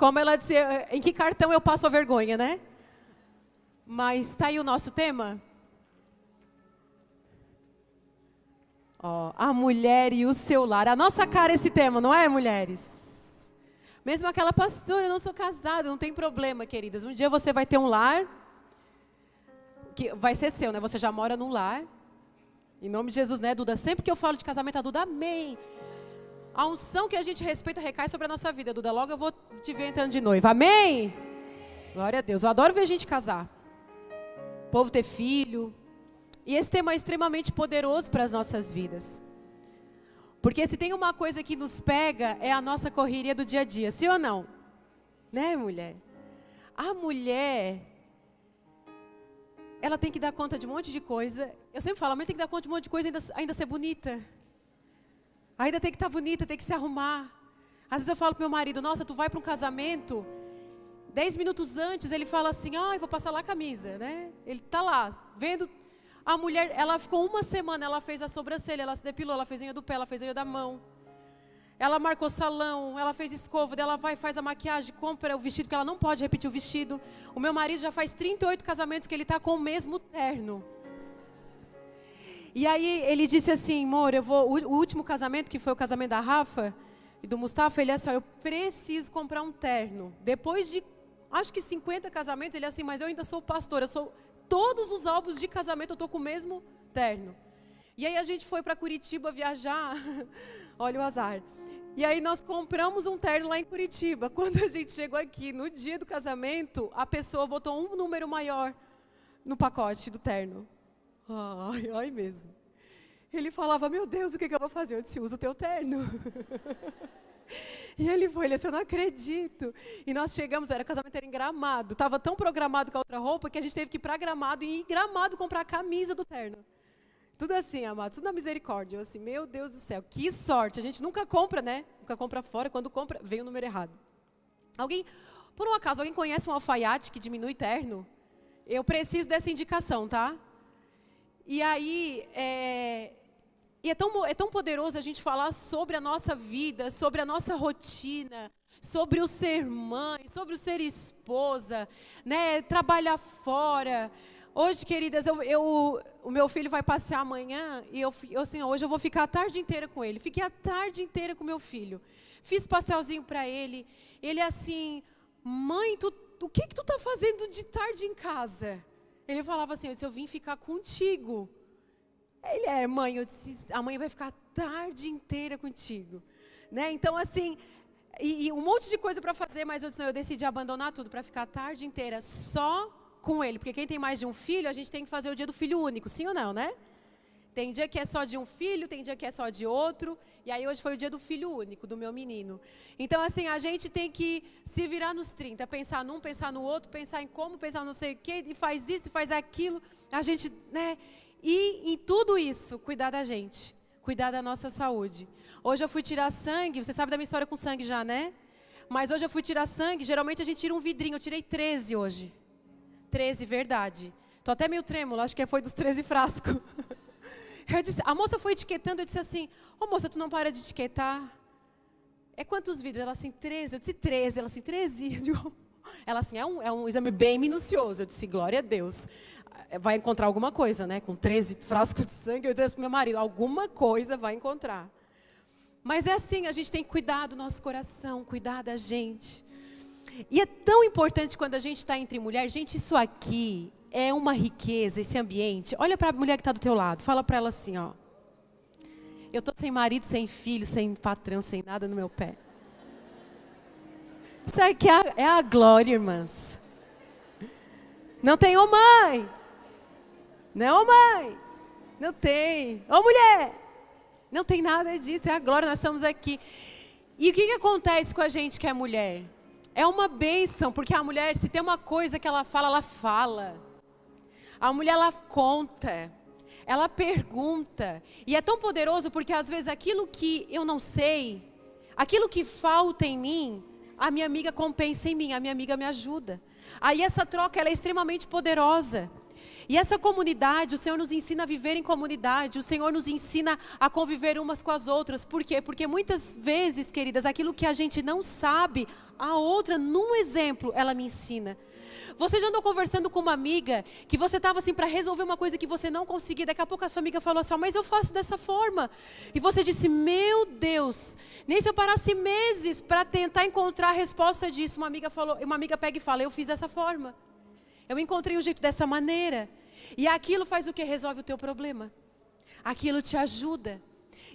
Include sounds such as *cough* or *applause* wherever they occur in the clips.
Como ela dizia, em que cartão eu passo a vergonha, né? Mas está aí o nosso tema. Ó, a mulher e o seu lar. A nossa cara esse tema, não é, mulheres? Mesmo aquela pastora, eu não sou casada, não tem problema, queridas. Um dia você vai ter um lar, que vai ser seu, né? Você já mora num lar. Em nome de Jesus, né, Duda? Sempre que eu falo de casamento, a Duda, amém. A unção que a gente respeita recai sobre a nossa vida, Duda. Logo eu vou te ver entrando de noiva. Amém? Glória a Deus. Eu adoro ver a gente casar. O povo ter filho. E esse tema é extremamente poderoso para as nossas vidas. Porque se tem uma coisa que nos pega, é a nossa correria do dia a dia. Sim ou não? Né, mulher? A mulher, ela tem que dar conta de um monte de coisa. Eu sempre falo, a mulher tem que dar conta de um monte de coisa ainda, ainda ser bonita. Ainda tem que estar tá bonita, tem que se arrumar. Às vezes eu falo pro meu marido, nossa, tu vai para um casamento, dez minutos antes ele fala assim, ah, vou passar lá a camisa, né? Ele tá lá, vendo a mulher, ela ficou uma semana, ela fez a sobrancelha, ela se depilou, ela fez a unha do pé, ela fez a unha da mão. Ela marcou salão, ela fez escova, ela vai, faz a maquiagem, compra o vestido, porque ela não pode repetir o vestido. O meu marido já faz 38 casamentos que ele está com o mesmo terno. E aí ele disse assim, amor, eu vou. O, último casamento, que foi o casamento da Rafa e do Mustafa, ele assim, eu preciso comprar um terno. Depois de acho que 50 casamentos, ele assim, mas eu ainda sou pastor, eu sou. Todos os álbuns de casamento eu estou com o mesmo terno. E aí a gente foi para Curitiba viajar. *laughs* Olha o azar. E aí nós compramos um terno lá em Curitiba. *laughs* Quando a gente chegou aqui, no dia do casamento, a pessoa botou um número maior no pacote do terno. Ai, ai mesmo. Ele falava, meu Deus, o que, que eu vou fazer? Eu disse, usa o teu terno. *laughs* e ele foi, ele disse, eu não acredito. E nós chegamos, era casamento era em Gramado. Estava tão programado com a outra roupa que a gente teve que ir para Gramado e em Gramado comprar a camisa do terno. Tudo assim, amado, tudo na misericórdia. Eu assim, meu Deus do céu, que sorte. A gente nunca compra, né? Nunca compra fora. Quando compra, vem o número errado. Alguém, por um acaso, alguém conhece um alfaiate que diminui terno? Eu preciso dessa indicação, tá? E aí, é, e é tão, é tão poderoso a gente falar sobre a nossa vida, sobre a nossa rotina, sobre o ser mãe, sobre o ser esposa, né, trabalhar fora. Hoje, queridas, eu, eu, o meu filho vai passear amanhã e eu, eu assim, hoje eu vou ficar a tarde inteira com ele. Fiquei a tarde inteira com meu filho. Fiz pastelzinho para ele. Ele assim, mãe, tu, o que que tu está fazendo de tarde em casa? Ele falava assim: eu vim ficar contigo. Ele é, mãe, eu disse, a mãe vai ficar a tarde inteira contigo. Né? Então, assim, e, e um monte de coisa para fazer, mas eu, disse, eu decidi abandonar tudo para ficar a tarde inteira só com ele. Porque quem tem mais de um filho, a gente tem que fazer o dia do filho único, sim ou não, né? Tem dia que é só de um filho, tem dia que é só de outro. E aí hoje foi o dia do filho único, do meu menino. Então, assim, a gente tem que se virar nos 30, pensar num, pensar no outro, pensar em como, pensar não sei o quê, e faz isso, e faz aquilo. A gente, né? E em tudo isso, cuidar da gente, cuidar da nossa saúde. Hoje eu fui tirar sangue, você sabe da minha história com sangue já, né? Mas hoje eu fui tirar sangue, geralmente a gente tira um vidrinho, eu tirei 13 hoje. 13, verdade. Tô até meio trêmulo, acho que foi dos 13 frascos. *laughs* Disse, a moça foi etiquetando, eu disse assim, ô oh, moça, tu não para de etiquetar? É quantos vídeos? Ela assim, 13. Eu disse, 13. Ela assim, 13. *laughs* Ela assim, é um, é um exame bem minucioso. Eu disse, glória a Deus. Vai encontrar alguma coisa, né? Com 13 frascos de sangue, eu disse para meu marido, alguma coisa vai encontrar. Mas é assim, a gente tem que cuidar do nosso coração, cuidar da gente. E é tão importante quando a gente está entre mulheres, gente, isso aqui é uma riqueza esse ambiente. Olha para a mulher que está do teu lado, fala para ela assim, ó. Eu estou sem marido, sem filho, sem patrão, sem nada no meu pé. Isso aqui é a, é a glória, irmãs. Não oh, mãe. Não, tem. Ô mulher. Não tem nada disso, é a glória, nós estamos aqui. E o que, que acontece com a gente que é mulher? É uma bênção, porque a mulher, se tem uma coisa que ela fala, ela fala. A mulher ela conta, ela pergunta. E é tão poderoso porque às vezes aquilo que eu não sei, aquilo que falta em mim, a minha amiga compensa em mim, a minha amiga me ajuda. Aí essa troca ela é extremamente poderosa. E essa comunidade, o Senhor nos ensina a viver em comunidade, o Senhor nos ensina a conviver umas com as outras. Por quê? Porque muitas vezes, queridas, aquilo que a gente não sabe, a outra, num exemplo, ela me ensina. Você já andou conversando com uma amiga que você estava assim para resolver uma coisa que você não conseguia, daqui a pouco a sua amiga falou assim: Mas eu faço dessa forma. E você disse: Meu Deus, nem se eu parasse meses para tentar encontrar a resposta disso. Uma amiga falou, uma amiga pega e fala: Eu fiz dessa forma. Eu encontrei o jeito dessa maneira. E aquilo faz o que? Resolve o teu problema. Aquilo te ajuda.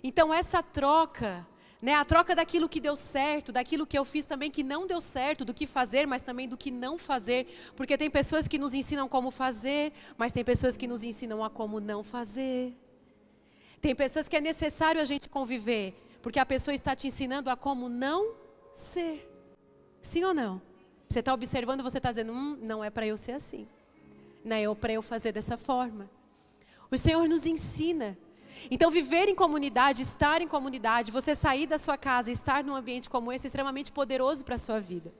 Então essa troca, né, a troca daquilo que deu certo, daquilo que eu fiz também que não deu certo, do que fazer, mas também do que não fazer, porque tem pessoas que nos ensinam como fazer, mas tem pessoas que nos ensinam a como não fazer. Tem pessoas que é necessário a gente conviver, porque a pessoa está te ensinando a como não ser. Sim ou não? Você está observando, você está dizendo, hum, não é para eu ser assim né, para eu fazer dessa forma. O Senhor nos ensina. Então, viver em comunidade, estar em comunidade, você sair da sua casa estar num ambiente como esse é extremamente poderoso para a sua vida.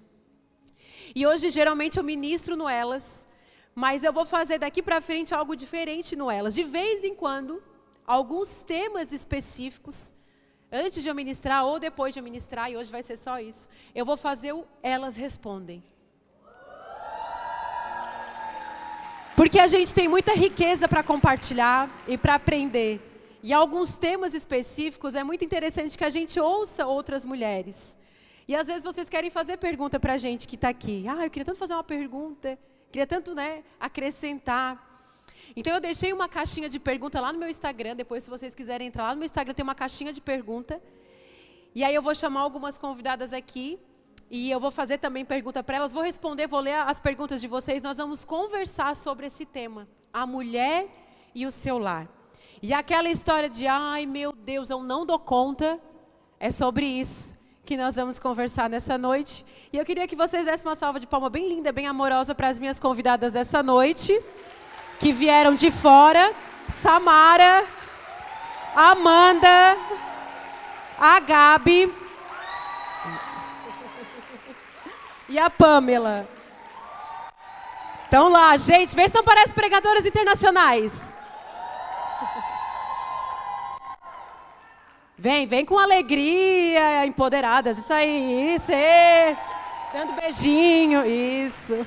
E hoje, geralmente, eu ministro no Elas, mas eu vou fazer daqui para frente algo diferente no Elas. De vez em quando, alguns temas específicos, antes de eu ministrar ou depois de eu ministrar, e hoje vai ser só isso, eu vou fazer o Elas Respondem. Porque a gente tem muita riqueza para compartilhar e para aprender. E alguns temas específicos é muito interessante que a gente ouça outras mulheres. E às vezes vocês querem fazer pergunta para a gente que está aqui. Ah, eu queria tanto fazer uma pergunta, queria tanto né, acrescentar. Então eu deixei uma caixinha de pergunta lá no meu Instagram. Depois, se vocês quiserem entrar lá no meu Instagram, tem uma caixinha de pergunta. E aí eu vou chamar algumas convidadas aqui e eu vou fazer também pergunta para elas, vou responder, vou ler as perguntas de vocês. Nós vamos conversar sobre esse tema, a mulher e o seu lar. E aquela história de, ai meu Deus, eu não dou conta, é sobre isso que nós vamos conversar nessa noite. E eu queria que vocês dessem uma salva de palma bem linda, bem amorosa para as minhas convidadas dessa noite, que vieram de fora: Samara, Amanda, a Gabi. E a Pamela. Então lá, gente, vê se não parece pregadoras internacionais. Vem, vem com alegria, empoderadas. Isso aí, isso aí. Dando beijinho, isso.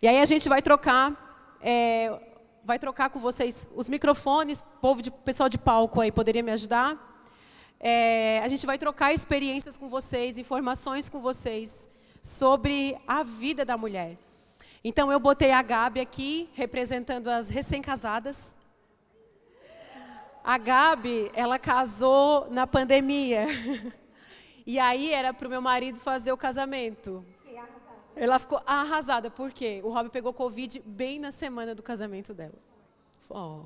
E aí a gente vai trocar, é, vai trocar com vocês os microfones, povo de pessoal de palco aí, poderia me ajudar? É, a gente vai trocar experiências com vocês, informações com vocês sobre a vida da mulher. Então eu botei a Gabi aqui, representando as recém-casadas. A Gabi, ela casou na pandemia. *laughs* E aí era para o meu marido fazer o casamento. Ela ficou arrasada, por quê? O Rob pegou Covid bem na semana do casamento dela. Oh.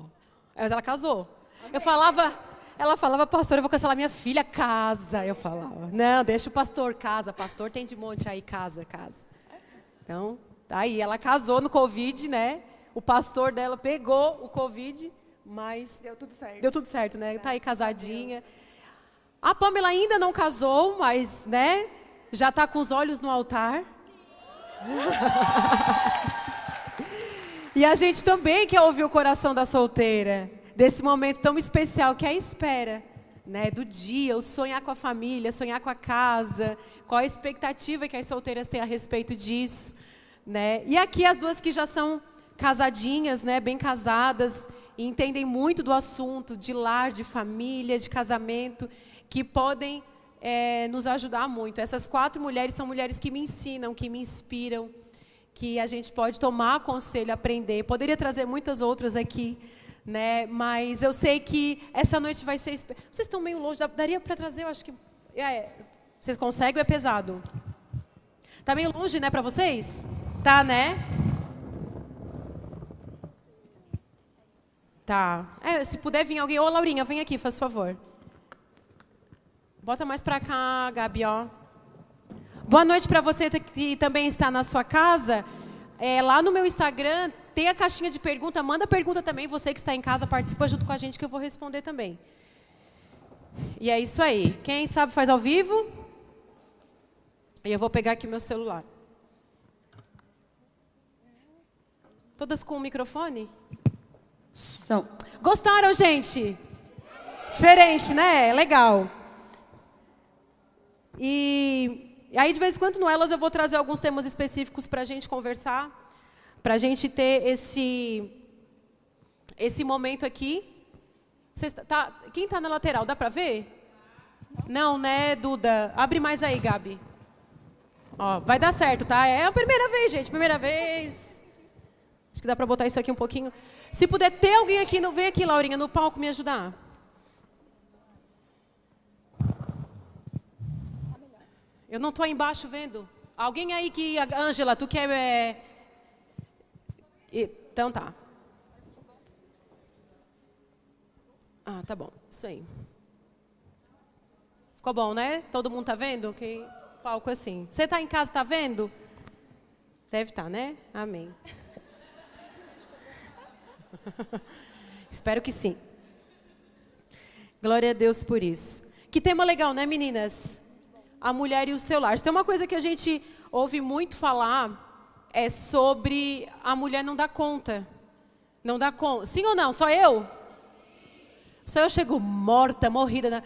Mas ela casou. Eu falava, ela falava, pastor, eu vou cancelar minha filha, casa. Eu falava, não, deixa o pastor, casa. Pastor tem de monte aí, casa, casa. Então, tá aí, ela casou no Covid, né? O pastor dela pegou o Covid, mas. Deu tudo certo. Deu tudo certo, né? Graças tá aí casadinha. A, a Pamela ainda não casou, mas, né? Já está com os olhos no altar. *laughs* e a gente também quer ouvir o coração da solteira desse momento tão especial que é a espera. Né, do dia, o sonhar com a família, sonhar com a casa, qual a expectativa que as solteiras têm a respeito disso, né? E aqui as duas que já são casadinhas, né, bem casadas, e entendem muito do assunto de lar, de família, de casamento, que podem é, nos ajudar muito. Essas quatro mulheres são mulheres que me ensinam, que me inspiram, que a gente pode tomar conselho, aprender. Poderia trazer muitas outras aqui, né? Mas eu sei que essa noite vai ser. Vocês estão meio longe, daria para trazer? Eu acho que. É, vocês conseguem é pesado? Tá meio longe, né, para vocês? Tá, né? Tá. É, se puder vir alguém, ô Laurinha, vem aqui, faz favor. Bota mais para cá, Gabi, ó. Boa noite para você que também está na sua casa. É, lá no meu Instagram tem a caixinha de pergunta, manda pergunta também, você que está em casa, participa junto com a gente que eu vou responder também. E é isso aí. Quem sabe faz ao vivo? E eu vou pegar aqui meu celular. Todas com o microfone? Som. Gostaram, gente? Diferente, né? Legal. E, e aí, de vez em quando, no Elas, eu vou trazer alguns temas específicos para a gente conversar, para a gente ter esse, esse momento aqui. tá, quem está na lateral, dá para ver? Não, né, Duda? Abre mais aí, Gabi. Ó, vai dar certo, tá? É a primeira vez, gente, primeira vez. Acho que dá para botar isso aqui um pouquinho. Se puder ter alguém aqui, não vem aqui, Laurinha, no palco me ajudar. Eu não estou aí embaixo vendo. Alguém aí que. Ângela, tu quer. É... Então tá. Ah, tá bom. Isso aí. Ficou bom, né? Todo mundo tá vendo? Que palco assim. Você tá em casa, tá vendo? Deve estar, tá, né? Amém. *laughs* Espero que sim. Glória a Deus por isso. Que tema legal, né, meninas? a mulher e o seu lar. Se tem uma coisa que a gente ouve muito falar, é sobre a mulher não dar conta. Não dá conta. Sim ou não? Só eu? Só eu chego morta, morrida, na,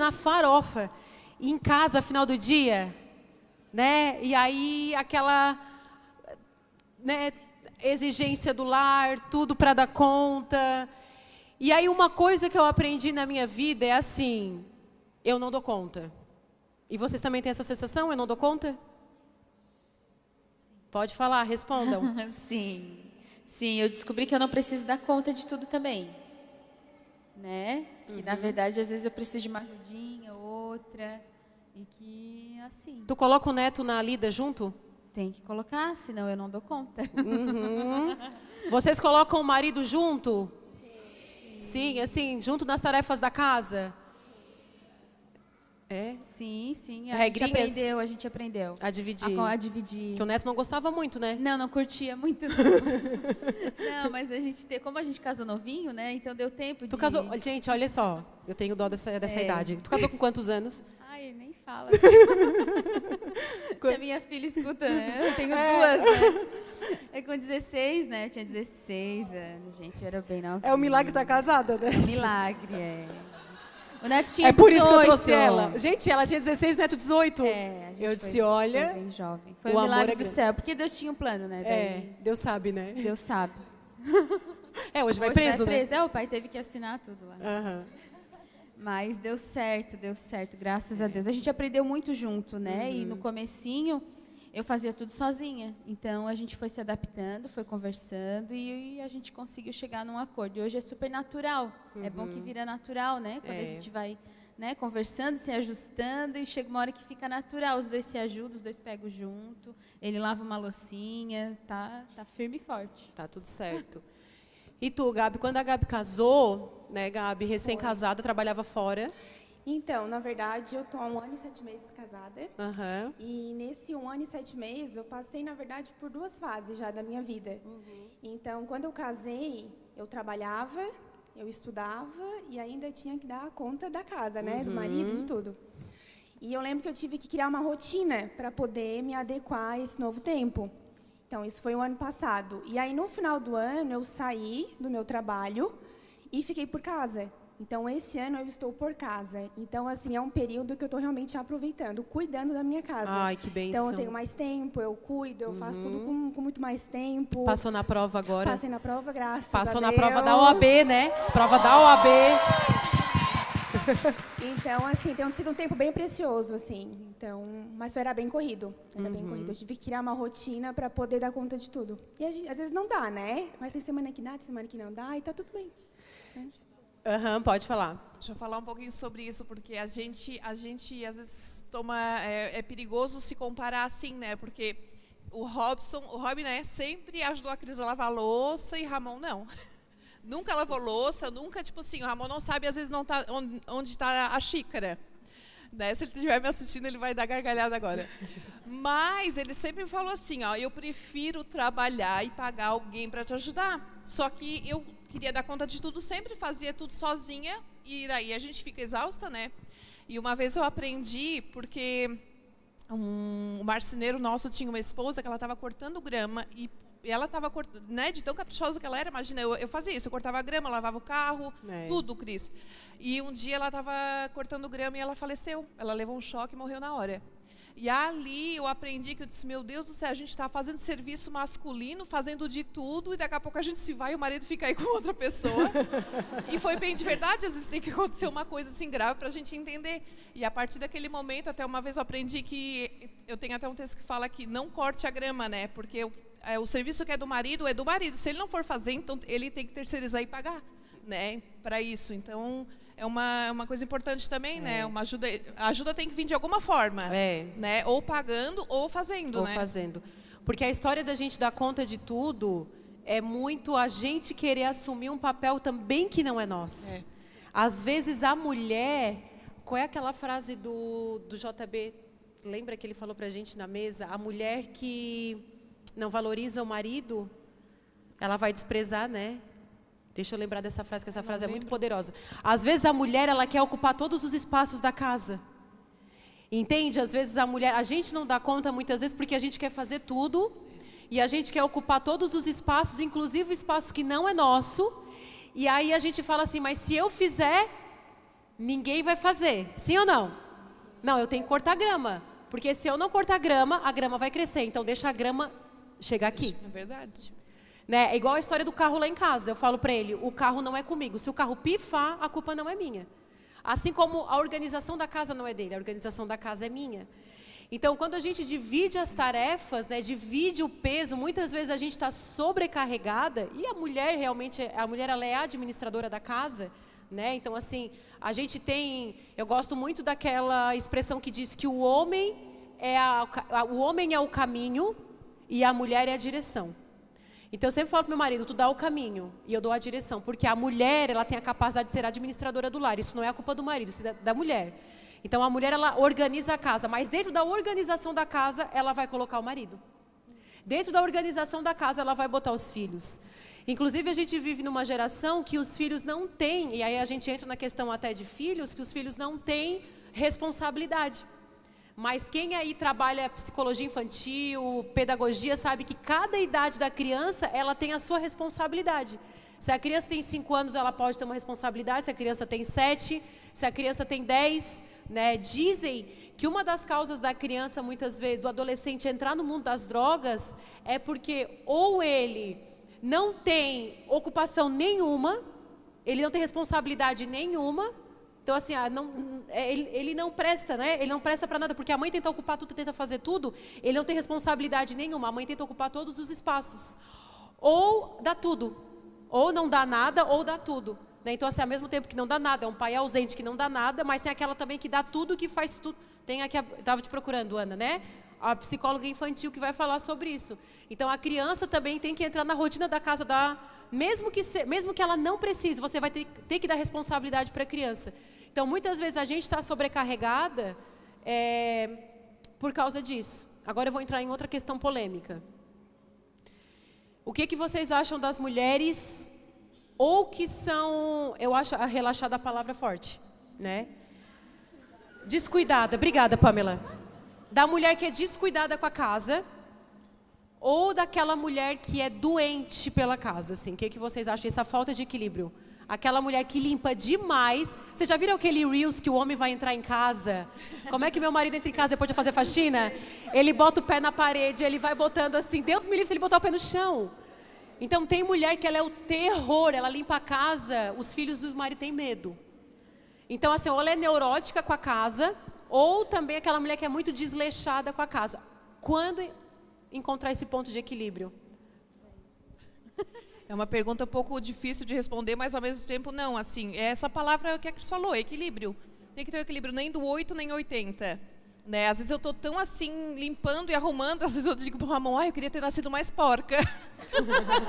na farofa. E em casa, final do dia, né? E aí aquela né, exigência do lar, tudo para dar conta. E aí uma coisa que eu aprendi na minha vida é assim, eu não dou conta. E vocês também têm essa sensação? Eu não dou conta? Pode falar, respondam. *laughs* Sim. Sim, eu descobri que eu não preciso dar conta de tudo também. Né? Que uhum. na verdade às vezes eu preciso de uma ajudinha, outra. E que assim. Tu coloca o neto na lida junto? Tem que colocar, senão eu não dou conta. Uhum. *laughs* Vocês colocam o marido junto? Sim. Sim, assim, junto nas tarefas da casa? É? Sim, sim. A Regrinhas gente aprendeu, a gente aprendeu. A dividir. A, a dividir. Que o Neto não gostava muito, né? Não, não curtia muito. Não, *laughs* não mas a gente, como a gente casou novinho, né? Então deu tempo tu de... casou... Gente, olha só. Eu tenho dó dessa, dessa é. idade. Tu casou com quantos anos? Ai, nem fala. *laughs* Se a minha filha escuta, né? Eu tenho é. duas, né? É com 16, né? Eu tinha 16 anos, gente. Eu era bem nova. É o milagre estar tá casada, né? É um milagre, é. O neto tinha É por 18. isso que eu trouxe ela. Gente, ela tinha 16, o neto 18. É, eu disse, olha. Foi bem jovem. Foi o um milagre é do céu. Porque Deus tinha um plano, né? Daí, é, Deus sabe, né? Deus sabe. *laughs* É, hoje, hoje vai preso, vai preso. né? É, o pai teve que assinar tudo lá. Uhum. Mas deu certo, deu certo, graças a Deus. A gente aprendeu muito junto, né? Uhum. E no comecinho eu fazia tudo sozinha. Então a gente foi se adaptando, foi conversando e, a gente conseguiu chegar num acordo. E hoje é super natural. Uhum. É bom que uhum. vira natural, né? Quando é. a gente vai né, conversando, se ajustando e chega uma hora que fica natural. Os dois se ajudam, os dois pegam junto. Ele lava uma loucinha, tá, tá firme e forte. Tá tudo certo. E tu, Gabi, quando a Gabi casou, né, Gabi, recém-casada, trabalhava fora. Então, na verdade, eu estou há um ano e sete meses casada. Uhum. E nesse um ano e sete meses, eu passei, na verdade, por duas fases já da minha vida. Uhum. Então, quando eu casei, eu trabalhava, eu estudava e ainda tinha que dar conta da casa, né? Uhum. Do marido, de tudo. E eu lembro que eu tive que criar uma rotina para poder me adequar a esse novo tempo. Então, isso foi o ano passado. E aí, no final do ano, eu saí do meu trabalho e fiquei por casa. Então, esse ano eu estou por casa. Então, assim, é um período que eu estou realmente aproveitando, cuidando da minha casa. Ai, que bem. Então, eu tenho mais tempo, eu cuido, eu uhum. faço tudo com, com, muito mais tempo. Passou na prova agora? Passei na prova, graças Passou na prova da OAB, né? Prova da OAB. *laughs* então, assim, tem sido um tempo bem precioso, assim. Então, mas era bem corrido, era uhum. bem corrido. Eu tive que criar uma rotina para poder dar conta de tudo. E gente, às vezes não dá, né? Mas tem semana que dá, tem semana que não dá, e tá tudo bem. Uhum, pode falar. Deixa eu falar um pouquinho sobre isso, porque a gente, a gente às vezes toma, é, é perigoso se comparar assim, né? Porque o Robson, o Robin, né, sempre ajudou a Cris a lavar louça e Ramon não. *laughs* nunca lavou louça, nunca, tipo assim, o Ramon não sabe, às vezes, não tá onde está a xícara. Né? Se ele estiver me assistindo, ele vai dar gargalhada agora. Mas ele sempre me falou assim, ó, eu prefiro trabalhar e pagar alguém para te ajudar. Só que eu queria dar conta de tudo, sempre fazia tudo sozinha e daí a gente fica exausta, né? E uma vez eu aprendi, porque um, marceneiro nosso tinha uma esposa que ela estava cortando grama e ela estava cortando, né, de tão caprichosa que ela era, imagina, eu, eu fazia isso, eu cortava grama, lavava o carro, é. tudo, Cris. E um dia ela estava cortando grama e ela faleceu. Ela levou um choque e morreu na hora. E ali eu aprendi que eu disse, meu Deus do céu, a gente está fazendo serviço masculino, fazendo de tudo, e daqui a pouco a gente se vai e o marido fica aí com outra pessoa. e foi bem de verdade, às vezes tem que acontecer uma coisa assim grave para a gente entender. E a partir daquele momento, até uma vez eu aprendi que, eu tenho até um texto que fala que não corte a grama, né? Porque o, é, o serviço que é do marido é do marido. Se ele não for fazer, então ele tem que terceirizar e pagar, né? Para isso. Então é uma, é uma coisa importante também, né? é. né? Uma ajuda, a ajuda tem que vir de alguma forma, é. né? Ou pagando ou fazendo, ou né? fazendo. Porque a história da gente dar conta de tudo é muito a gente querer assumir um papel também que não é nosso. É. Às vezes a mulher, qual é aquela frase do, do JB? Lembra que ele falou para a gente na mesa? A mulher que não valoriza o marido, ela vai desprezar, né? Deixa eu lembrar dessa frase, que essa frase é muito poderosa. Às vezes a mulher, ela quer ocupar todos os espaços da casa. Entende? Às vezes a mulher, a gente não dá conta muitas vezes porque a gente quer fazer tudo e a gente quer ocupar todos os espaços, inclusive o espaço que não é nosso. E aí a gente fala assim, mas se eu fizer, ninguém vai fazer. Sim ou não? Não, eu tenho que cortar grama. Porque se eu não cortar grama, a grama vai crescer. Então deixa a grama chegar aqui. É verdade. Né? É igual a história do carro lá em casa. Eu falo para ele, o carro não é comigo. Se o carro pifar, a culpa não é minha. Assim como a organização da casa não é dele, a organização da casa é minha. Então, quando a gente divide as tarefas, né, divide o peso, muitas vezes a gente está sobrecarregada e a mulher realmente, a mulher ela é a administradora da casa, né? Então, assim, a gente tem, eu gosto muito daquela expressão que diz que o homem é a, o homem é o caminho e a mulher é a direção. Então eu sempre falo para meu marido, tu dá o caminho e eu dou a direção, porque a mulher ela tem a capacidade de ser administradora do lar. Isso não é a culpa do marido, isso é da mulher. Então a mulher ela organiza a casa, mas dentro da organização da casa ela vai colocar o marido. Dentro da organização da casa ela vai botar os filhos. Inclusive a gente vive numa geração que os filhos não têm, e aí a gente entra na questão até de filhos, que os filhos não têm responsabilidade. Mas quem aí trabalha psicologia infantil, pedagogia, sabe que cada idade da criança, ela tem a sua responsabilidade. Se a criança tem 5 anos, ela pode ter uma responsabilidade, se a criança tem 7, se a criança tem 10, né? Dizem que uma das causas da criança, muitas vezes, do adolescente entrar no mundo das drogas, é porque ou ele não tem ocupação nenhuma, ele não tem responsabilidade nenhuma, então, assim, ah, não, é, ele, ele, não presta, né? Ele não presta para nada, porque a mãe tenta ocupar tudo, tenta fazer tudo, ele não tem responsabilidade nenhuma. A mãe tenta ocupar todos os espaços. Ou dá tudo. Ou não dá nada, ou dá tudo. Né? Então, assim, ao mesmo tempo que não dá nada, é um pai ausente que não dá nada, mas tem aquela também que dá tudo, que faz tudo. Tem aqui, estava te procurando, Ana, né? A psicóloga infantil que vai falar sobre isso. Então, a criança também tem que entrar na rotina da casa da mesmo que, se, mesmo que ela não precise, você vai ter, ter que dar responsabilidade para a criança. Então, muitas vezes a gente está sobrecarregada é, por causa disso. Agora eu vou entrar em outra questão polêmica. O que, que vocês acham das mulheres ou que são, eu acho a relaxada a palavra forte, né? Descuidada. Obrigada, Pamela. Da mulher que é descuidada com a casa ou daquela mulher que é doente pela casa, assim. O que, que vocês acham dessa falta de equilíbrio? Aquela mulher que limpa demais. Vocês já viram aquele Reels que o homem vai entrar em casa? Como é que meu marido entra em casa depois de fazer faxina? Ele bota o pé na parede, ele vai botando assim. Deus me livre se ele botar o pé no chão. Então tem mulher que ela é o terror, ela limpa a casa, os filhos do marido têm medo. Então assim, ou ela é neurótica com a casa, ou também aquela mulher que é muito desleixada com a casa. Quando encontrar esse ponto de equilíbrio? É uma pergunta um pouco difícil de responder, mas ao mesmo tempo não. Assim, é essa palavra que a Cris falou, equilíbrio. Tem que ter um equilíbrio nem do 8 nem 80. Né? Às vezes eu estou tão assim, limpando e arrumando, *laughs* às vezes eu digo para o Ramon, ah, eu queria ter nascido mais porca.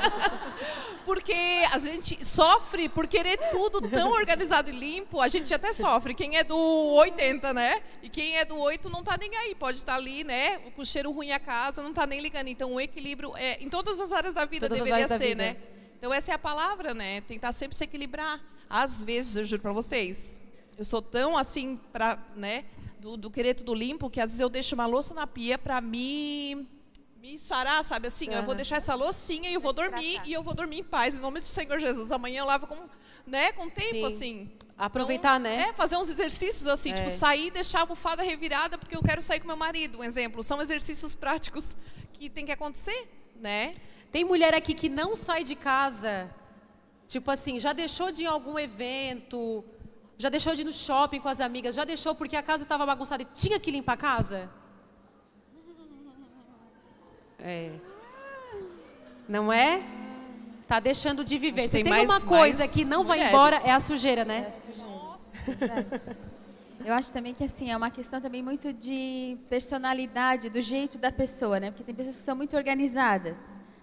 *laughs* porque a gente sofre por querer tudo tão organizado e limpo, a gente até sofre. Quem é do 80, né? E quem é do 8 não está nem aí, pode estar tá ali, né? Com cheiro ruim a casa, não está nem ligando. Então o equilíbrio é, em todas as áreas da vida todas deveria ser, né? Então essa é a palavra, né? Tentar sempre se equilibrar. Às vezes, eu juro para vocês, eu sou tão assim, pra, né, do, do querer tudo limpo, que às vezes eu deixo uma louça na pia para me me sarar, sabe assim? Uhum. Eu vou deixar essa loucinha e eu vou dormir e eu vou dormir em paz em nome do Senhor Jesus. Amanhã eu lavo com, né, com tempo Sim. assim. Aproveitar, então, né? É, fazer uns exercícios assim, tipo, é. tipo, sair e deixar a almofada revirada porque eu quero sair com meu marido, um exemplo. São exercícios práticos que tem que acontecer, né? Tem mulher aqui que não sai de casa, tipo assim, já deixou de ir em algum evento, já deixou de ir no shopping com as amigas, já deixou porque a casa estava bagunçada e tinha que limpar a casa? É. Não é? Tá deixando de viver. Se tem, mais, uma coisa que não mulheres. vai embora, é a sujeira, né? É a sujeira. Eu acho também que assim é uma questão também muito de personalidade, do jeito da pessoa, né? Porque tem pessoas que são muito organizadas,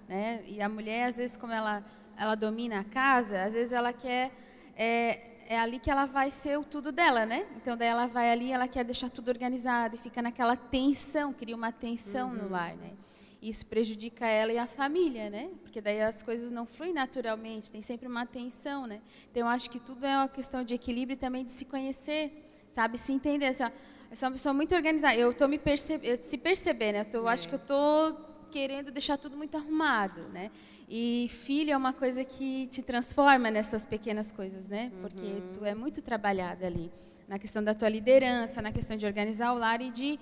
né? E a mulher às vezes como ela ela domina a casa, às vezes ela quer é, é ali que ela vai ser o tudo dela, né? Então daí ela vai ali, ela quer deixar tudo organizado e fica naquela tensão, cria uma tensão uhum. no lar, né? Isso prejudica ela e a família, né? Porque daí as coisas não fluem naturalmente, tem sempre uma tensão, né? Então eu acho que tudo é uma questão de equilíbrio e também de se conhecer, sabe? Se entender. Assim, ó, eu sou uma pessoa muito organizada. Eu estou me percebendo, se perceber, né? Eu tô, é. acho que eu estou querendo deixar tudo muito arrumado, né? E filho é uma coisa que te transforma nessas pequenas coisas, né? Porque uhum. tu é muito trabalhada ali na questão da tua liderança, na questão de organizar o lar e de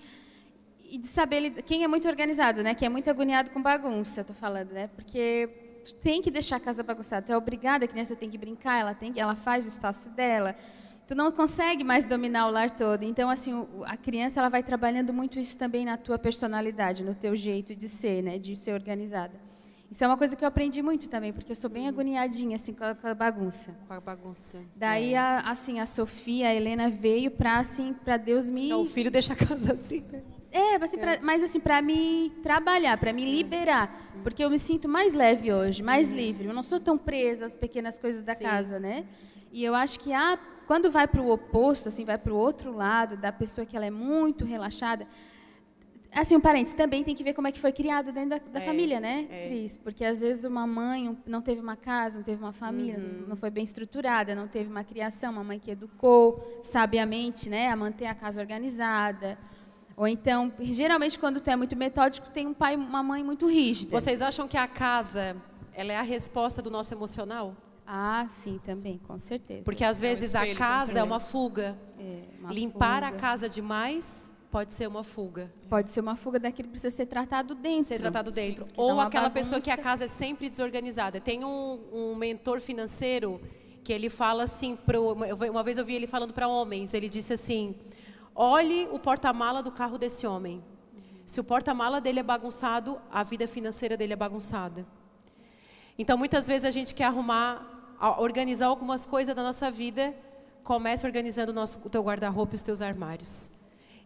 e de saber quem é muito organizado, né? Quem é muito agoniado com bagunça, eu tô falando, né? Porque tu tem que deixar a casa bagunçada. Tu é obrigada, a criança tem que brincar, ela tem, ela faz o espaço dela. Tu não consegue mais dominar o lar todo. Então, assim, a criança ela vai trabalhando muito isso também na tua personalidade, no teu jeito de ser, né? De ser organizada. Isso é uma coisa que eu aprendi muito também, porque eu sou bem agoniadinha assim com a, com a bagunça. Com a bagunça. Daí é. a, assim a Sofia, a Helena veio para assim para Deus me. Então, o filho deixa a casa assim. Né? É, assim, pra, mas assim, para me trabalhar, para me liberar. Porque eu me sinto mais leve hoje, mais uhum. livre. Eu não sou tão presa às pequenas coisas da Sim. casa, né? E eu acho que há, quando vai para o oposto, assim, vai para o outro lado, da pessoa que ela é muito relaxada. Assim, um parênteses, também tem que ver como é que foi criado dentro da, da é, família, né, é. Cris? Porque às vezes uma mãe não teve uma casa, não teve uma família, uhum. não foi bem estruturada, não teve uma criação, uma mãe que educou sabiamente, né, a manter a casa organizada. Ou então, geralmente quando tu é muito metódico, tem um pai e uma mãe muito rígida. Vocês acham que a casa, ela é a resposta do nosso emocional? Ah, sim, também, com certeza. Porque às vezes é espelho, a casa é uma fuga. É, uma Limpar fuga. a casa demais pode ser uma fuga. Pode ser uma fuga daquilo que precisa ser tratado dentro. Ser tratado dentro. Sim, Ou aquela pessoa que a casa é sempre desorganizada. Tem um, um mentor financeiro que ele fala assim, pro, uma vez eu vi ele falando para homens, ele disse assim, Olhe o porta-mala do carro desse homem. Se o porta-mala dele é bagunçado, a vida financeira dele é bagunçada. Então, muitas vezes a gente quer arrumar, organizar algumas coisas da nossa vida, começa organizando o, nosso, o teu guarda-roupa e os teus armários.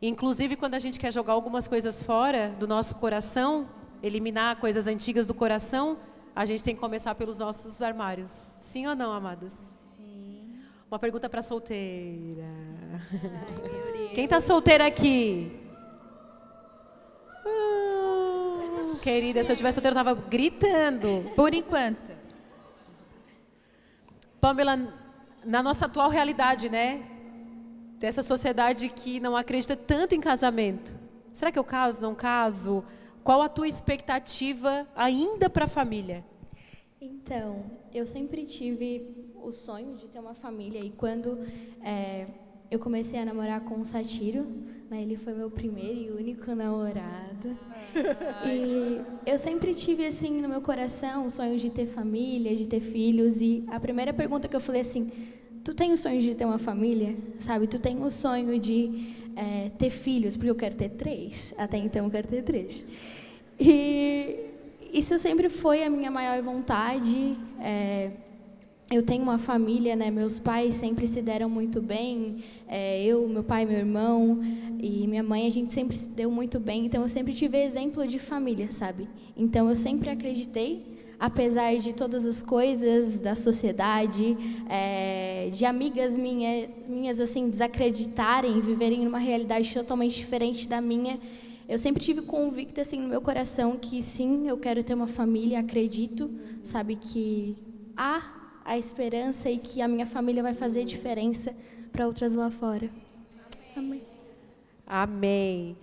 Inclusive, quando a gente quer jogar algumas coisas fora do nosso coração, eliminar coisas antigas do coração, a gente tem que começar pelos nossos armários. Sim ou não, amadas? Sim. Uma pergunta para solteira. Ai, quem está solteira aqui? Ah, querida, se eu tivesse solteira, eu estava gritando. Por enquanto. Pamela, na nossa atual realidade, né? Dessa sociedade que não acredita tanto em casamento. Será que eu caso, não caso? Qual a tua expectativa ainda para a família? Então, eu sempre tive o sonho de ter uma família e quando é, eu comecei a namorar com o Satiro, né? Ele foi meu primeiro e único namorado. E eu sempre tive assim no meu coração o sonho de ter família, de ter filhos. E a primeira pergunta que eu falei assim: Tu tem o sonho de ter uma família, sabe? Tu tem o sonho de é, ter filhos, porque eu quero ter três. Até então eu quero ter três. E isso sempre foi a minha maior vontade. É, eu tenho uma família, né? Meus pais sempre se deram muito bem. É, eu, meu pai, meu irmão e minha mãe, a gente sempre se deu muito bem. Então, eu sempre tive exemplo de família, sabe? Então, eu sempre acreditei, apesar de todas as coisas da sociedade, é, de amigas minha, minhas assim desacreditarem, viverem numa realidade totalmente diferente da minha. Eu sempre tive convicta assim no meu coração que sim, eu quero ter uma família. Acredito, sabe que há a esperança e que a minha família vai fazer diferença para outras lá fora. Amém. Amém.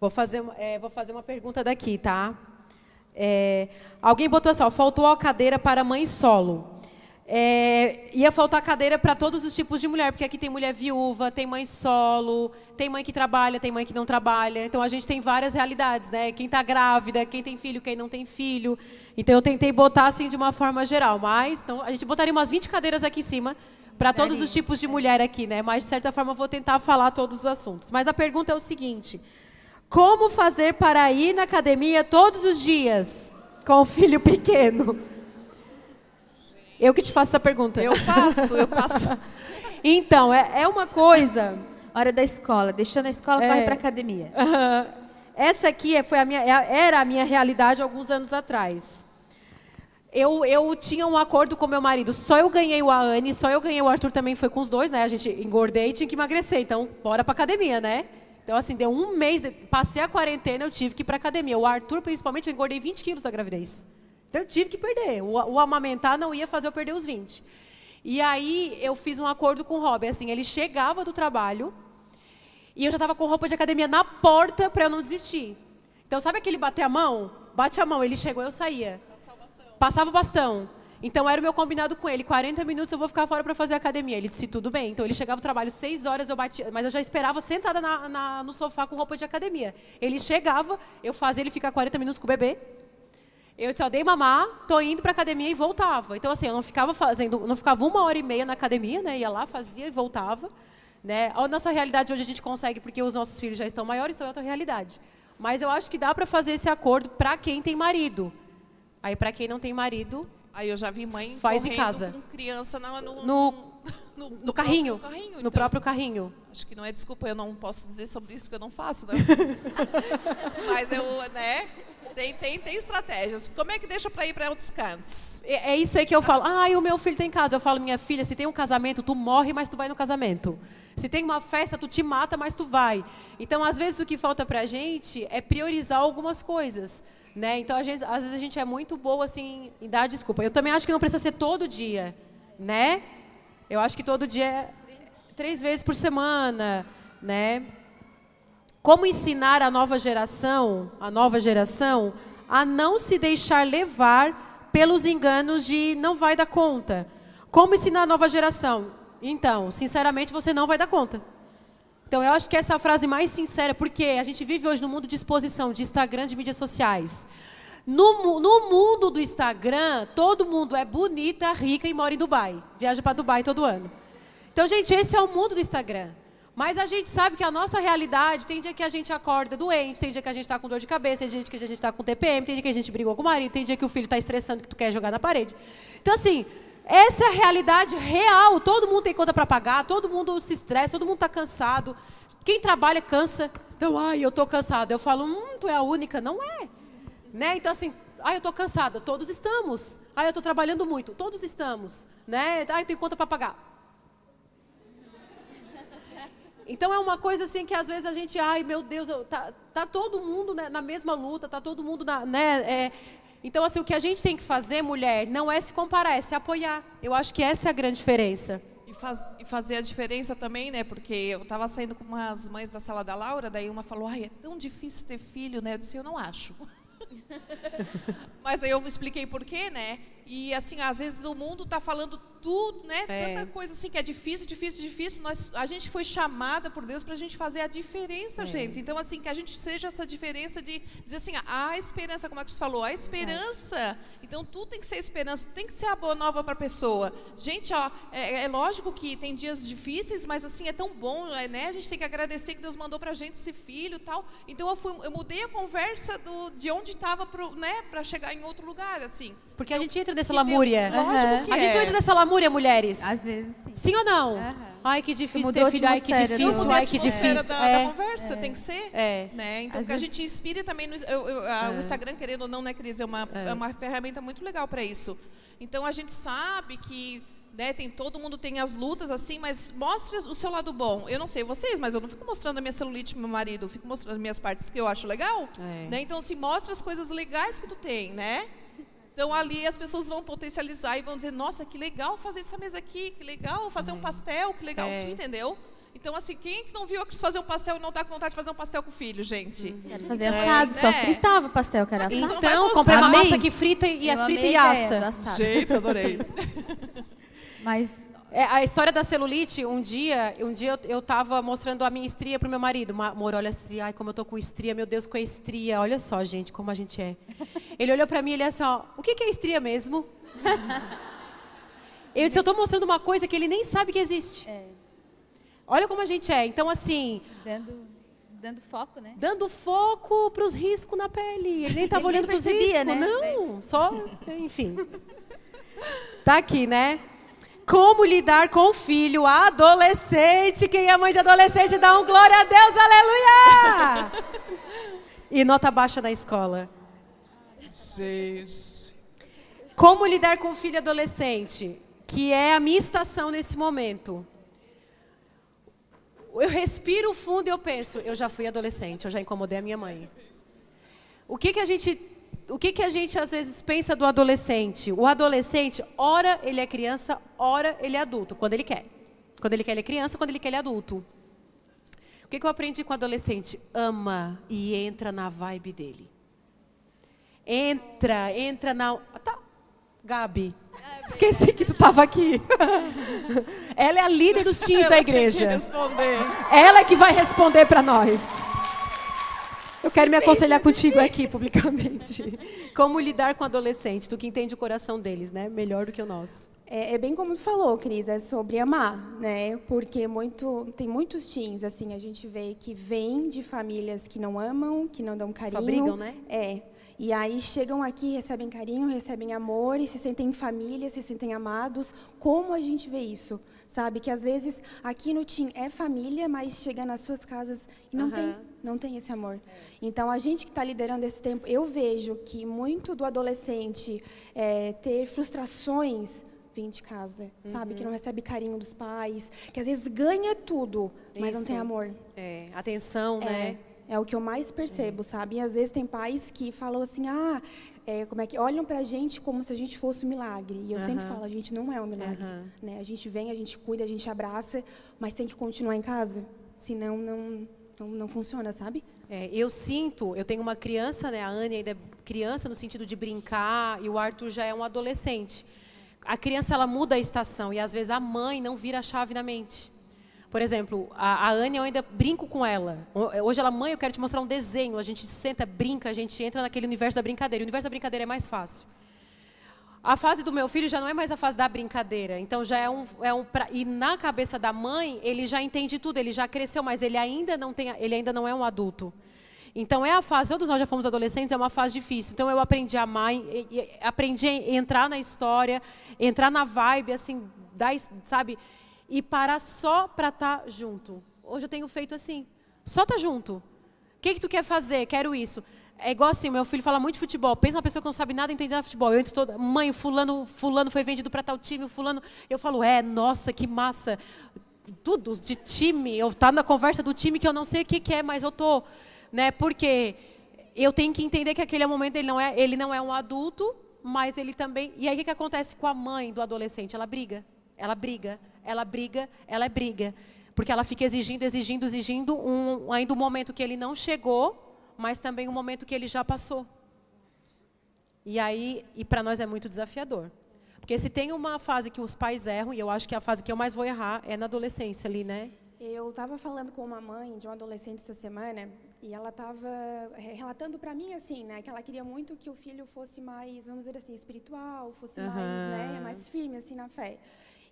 Vou fazer, é, vou fazer uma pergunta daqui, tá? É, alguém botou assim, ó, faltou a cadeira para mãe solo. É, ia faltar cadeira para todos os tipos de mulher, porque aqui tem mulher viúva, tem mãe solo, tem mãe que trabalha, tem mãe que não trabalha. Então a gente tem várias realidades, né? Quem está grávida, quem tem filho, quem não tem filho. Então eu tentei botar assim de uma forma geral, mas então, a gente botaria umas 20 cadeiras aqui em cima para todos os tipos de mulher aqui, né? Mas de certa forma eu vou tentar falar todos os assuntos. Mas a pergunta é o seguinte: como fazer para ir na academia todos os dias com o filho pequeno? Eu que te faço essa pergunta. Eu passo, eu passo. *laughs* então, é, é uma coisa. Hora da escola, deixando a escola, é. corre para academia. Essa aqui é, foi a minha, é, era a minha realidade alguns anos atrás. Eu, eu tinha um acordo com meu marido. Só eu ganhei o Anne, só eu ganhei o Arthur também foi com os dois, né? A gente engordei e tinha que emagrecer. Então, bora para academia, né? Então, assim, deu um mês, passei a quarentena, eu tive que ir para academia. O Arthur, principalmente, eu engordei 20 quilos da gravidez. Então eu tive que perder. O, o, amamentar não ia fazer eu perder os 20. E aí eu fiz um acordo com o Rob. Assim, ele chegava do trabalho e eu já estava com roupa de academia na porta para eu não desistir. Então sabe aquele bater a mão? Bate a mão. Ele chegou, eu saía. Passava o bastão. Então era o meu combinado com ele. 40 minutos eu vou ficar fora para fazer academia. Ele disse tudo bem. Então ele chegava do trabalho 6 horas, eu batia, mas eu já esperava sentada na, na, no sofá com roupa de academia. Ele chegava, eu fazia ele ficar 40 minutos com o bebê. Eu só dei mamar, tô indo para academia e voltava. Então assim, eu não ficava fazendo, não ficava uma hora e meia na academia, né? Ia lá, fazia e voltava, né? A nossa realidade hoje a gente consegue porque os nossos filhos já estão maiores, então é outra realidade. Mas eu acho que dá para fazer esse acordo para quem tem marido. Aí para quem não tem marido, aí eu já vi mãe faz em casa. com criança no, no, no, no, no carrinho, carrinho então. no próprio carrinho. Acho que não é desculpa, eu não posso dizer sobre isso que eu não faço, né? *laughs* Mas eu, né? Tem, tem, tem estratégias. Como é que deixa para ir para outros cantos? É, é, isso aí que eu falo. Ah, o meu filho tem casa. Eu falo, minha filha, se tem um casamento, tu morre, mas tu vai no casamento. Se tem uma festa, tu te mata, mas tu vai. Então, às vezes, o que falta para a gente é priorizar algumas coisas. Né? Então, vezes, às vezes a gente é muito boa assim, em dar desculpa. Eu também acho que não precisa ser todo dia. Né? Eu acho que todo dia é três vezes por semana. Né? Como ensinar a nova geração, a nova geração, a não se deixar levar pelos enganos de não vai dar conta? Como ensinar a nova geração? Então, sinceramente, você não vai dar conta. Então, eu acho que essa é a frase mais sincera, porque a gente vive hoje no mundo de exposição, de Instagram, de mídias sociais. No, no mundo do Instagram, todo mundo é bonita, rica e mora em Dubai. Viaja para Dubai todo ano. Então, gente, esse é o mundo do Instagram. Mas a gente sabe que a nossa realidade, tem dia que a gente acorda doente, tem dia que a gente está com dor de cabeça, tem dia que a gente está com TPM, tem dia que a gente brigou com o marido, tem dia que o filho está estressando que tu quer jogar na parede. Então, assim, essa é a realidade real. Todo mundo tem conta para pagar, todo mundo se estressa, todo mundo está cansado. Quem trabalha cansa. Então, ai, eu estou cansada. Eu falo, hum, tu é a única. Não é. Né? Então, assim, ai, eu estou cansada. Todos estamos. Ai, eu estou trabalhando muito. Todos estamos. Né? Ai, eu tenho conta para pagar. Então é uma coisa assim que às vezes a gente, ai meu Deus, tá, tá todo mundo né, na mesma luta, tá todo mundo na, né? É, então assim o que a gente tem que fazer, mulher, não é se comparar, é se apoiar. Eu acho que essa é a grande diferença. E, faz, e fazer a diferença também, né? Porque eu estava saindo com umas mães da sala da Laura, daí uma falou, ai é tão difícil ter filho, né? Eu disse, eu não acho. *laughs* Mas daí eu expliquei por quê, né? E assim, às vezes o mundo está falando tudo, né? É. Tanta coisa assim que é difícil, difícil, difícil. Nós, a gente foi chamada por Deus para a gente fazer a diferença, é. gente. Então, assim, que a gente seja essa diferença de dizer assim, a esperança, como a Cris falou, a esperança. É. Então, tudo tem que ser esperança, tudo tem que ser a boa nova para a pessoa. Gente, ó, é, é, lógico que tem dias difíceis, mas assim, é tão bom, né? A gente tem que agradecer que Deus mandou para a gente esse filho tal. Então, eu, fui, eu mudei a conversa do, de onde estava né, para chegar em outro lugar, assim. Porque a gente entra nessa lamúria. Lógico que A gente entra nessa lamúria, mulheres. Às vezes sim. Sim ou não? Uhum. Ai, que difícil ter filho. Ai, que difícil. Ai, que difícil. Da, é. da conversa, é. tem que ser. É. Né? Então, que a gente inspire também. No, eu, eu, a, é. O Instagram, querendo ou não, né, Cris, é uma, é. é uma ferramenta muito legal para isso. Então, a gente sabe que né, tem todo mundo tem as lutas assim, mas mostre o seu lado bom. Eu não sei vocês, mas eu não fico mostrando a minha celulite pro meu marido, eu fico mostrando as minhas partes que eu acho legal, é. né? Então se assim, mostra as coisas legais que tu tem, né? Então ali as pessoas vão potencializar e vão dizer, nossa, que legal fazer essa mesa aqui, que legal fazer um pastel, que legal, É. tu entendeu? Então, assim, quem é que não viu a Cris fazer um pastel e não tá com vontade de fazer um pastel com o filho, gente? Quero fazer É, assado, só né? fritava o pastel, assar. Então, vai Então, gostar. comprei uma Amei. massa que frita e é frita e assa. assado. Gente, adorei. *laughs* Mas É, a história da celulite, um dia, um dia eu, eu tava mostrando a minha estria pro meu marido. Ma- Amor, olha assim, ai, como eu tô com estria, meu Deus, com a estria. Olha só, gente, como a gente é. Ele olhou pra mim e ele assim, ó, o que, que é estria mesmo? *laughs* Eu disse, eu tô mostrando uma coisa que ele nem sabe que existe. É. Olha como a gente é. Então, assim, dando, dando foco, né? dando foco pros riscos na pele. Ele nem tava Ele nem olhando pros percebia, riscos. né? Não, só, enfim. Tá aqui, né? Como lidar com o filho adolescente? Quem é mãe de adolescente dá um glória a Deus, aleluia! E nota baixa na escola. Como lidar com o filho adolescente? Que é a minha estação nesse momento. Eu respiro fundo e eu penso, eu já fui adolescente, eu já incomodei a minha mãe. O que que a gente, o que que a gente às vezes pensa do adolescente? O adolescente, ora ele é criança, ora ele é adulto, quando ele quer. Quando ele quer ele é criança, quando ele quer ele é adulto. O que que eu aprendi com o adolescente? Ama e entra na vibe dele. Entra, entra na. Tá, Gabi. Esqueci que tu estava aqui. *laughs* Ela é a líder dos teens da igreja. Ela é que vai responder para nós. Eu quero me aconselhar contigo aqui publicamente. *laughs* Como lidar com adolescente, tu que entende o coração deles, né? Melhor do que o nosso. É, é bem como tu falou, Cris, é sobre amar, né? Porque muito, tem muitos teens, assim, a gente vê que vêm de famílias que não amam, que não dão carinho. brigam, né? É. E aí chegam aqui, recebem carinho, recebem amor, e se sentem em família, se sentem amados. Como a gente vê isso? Sabe? Que às vezes aqui no Tim é família, mas chega nas suas casas e não tem, Aham. não tem esse amor. Então a gente que está liderando esse tempo, eu vejo que muito do adolescente é, ter frustrações vem de casa, sabe? Que não recebe carinho dos pais, que às vezes ganha tudo, mas não tem Isso. amor. É, atenção, É, né? É o que eu mais percebo, sabe? E às vezes tem pais que falam assim, ah, é, como é que olham pra gente como se a gente fosse um milagre. E eu sempre falo, a gente não é um milagre, né? A gente vem, a gente cuida, a gente abraça, mas tem que continuar em casa, senão não não, não funciona, sabe? É, eu sinto, eu tenho uma criança, né? A Anne ainda é criança no sentido de brincar e o Arthur já é um adolescente. A criança ela muda a estação e às vezes a mãe não vira a chave na mente. Por exemplo, a, a Anne eu ainda brinco com ela. O- Hoje ela, mãe, eu quero te mostrar um desenho. A gente senta, brinca, a gente entra naquele universo da brincadeira. O universo da brincadeira é mais fácil. A fase do meu filho já não é mais a fase da brincadeira. Então já é um, é um e na cabeça da mãe ele já entende tudo, ele já cresceu, mas ele ainda não tem, ele ainda não é um adulto. Então é a fase, todos nós já fomos adolescentes, é uma fase difícil. Então eu aprendi a amar, aprendi a entrar na história, entrar na vibe assim, da, sabe? E parar só para estar junto. Hoje eu tenho feito assim, só tá junto. O que, que tu quer fazer? Quero isso. É igual assim, meu filho fala muito de futebol. Pensa uma pessoa que não sabe nada entender de futebol. Eu entro toda, mãe, fulano, fulano foi vendido para tal time, fulano. Eu falo, é, nossa, que massa. Tudo de time. Eu tá na conversa do time que eu não sei o que, que é, mas eu tô, né? Porque eu tenho que entender que aquele momento ele não é, ele não é um adulto, mas ele também. E aí o que, que acontece com a mãe do adolescente? Ela briga, ela briga, ela briga, ela é briga, porque ela fica exigindo, exigindo, exigindo um, ainda um momento que ele não chegou, mas também um momento que ele já passou. E aí, e para nós é muito desafiador. Porque se tem uma fase que os pais erram, e eu acho que a fase que eu mais vou errar é na adolescência ali, né? Eu estava falando com uma mãe de um adolescente essa semana e ela estava relatando para mim assim, né, que ela queria muito que o filho fosse mais, vamos dizer assim, espiritual, fosse mais, né, mais firme assim na fé.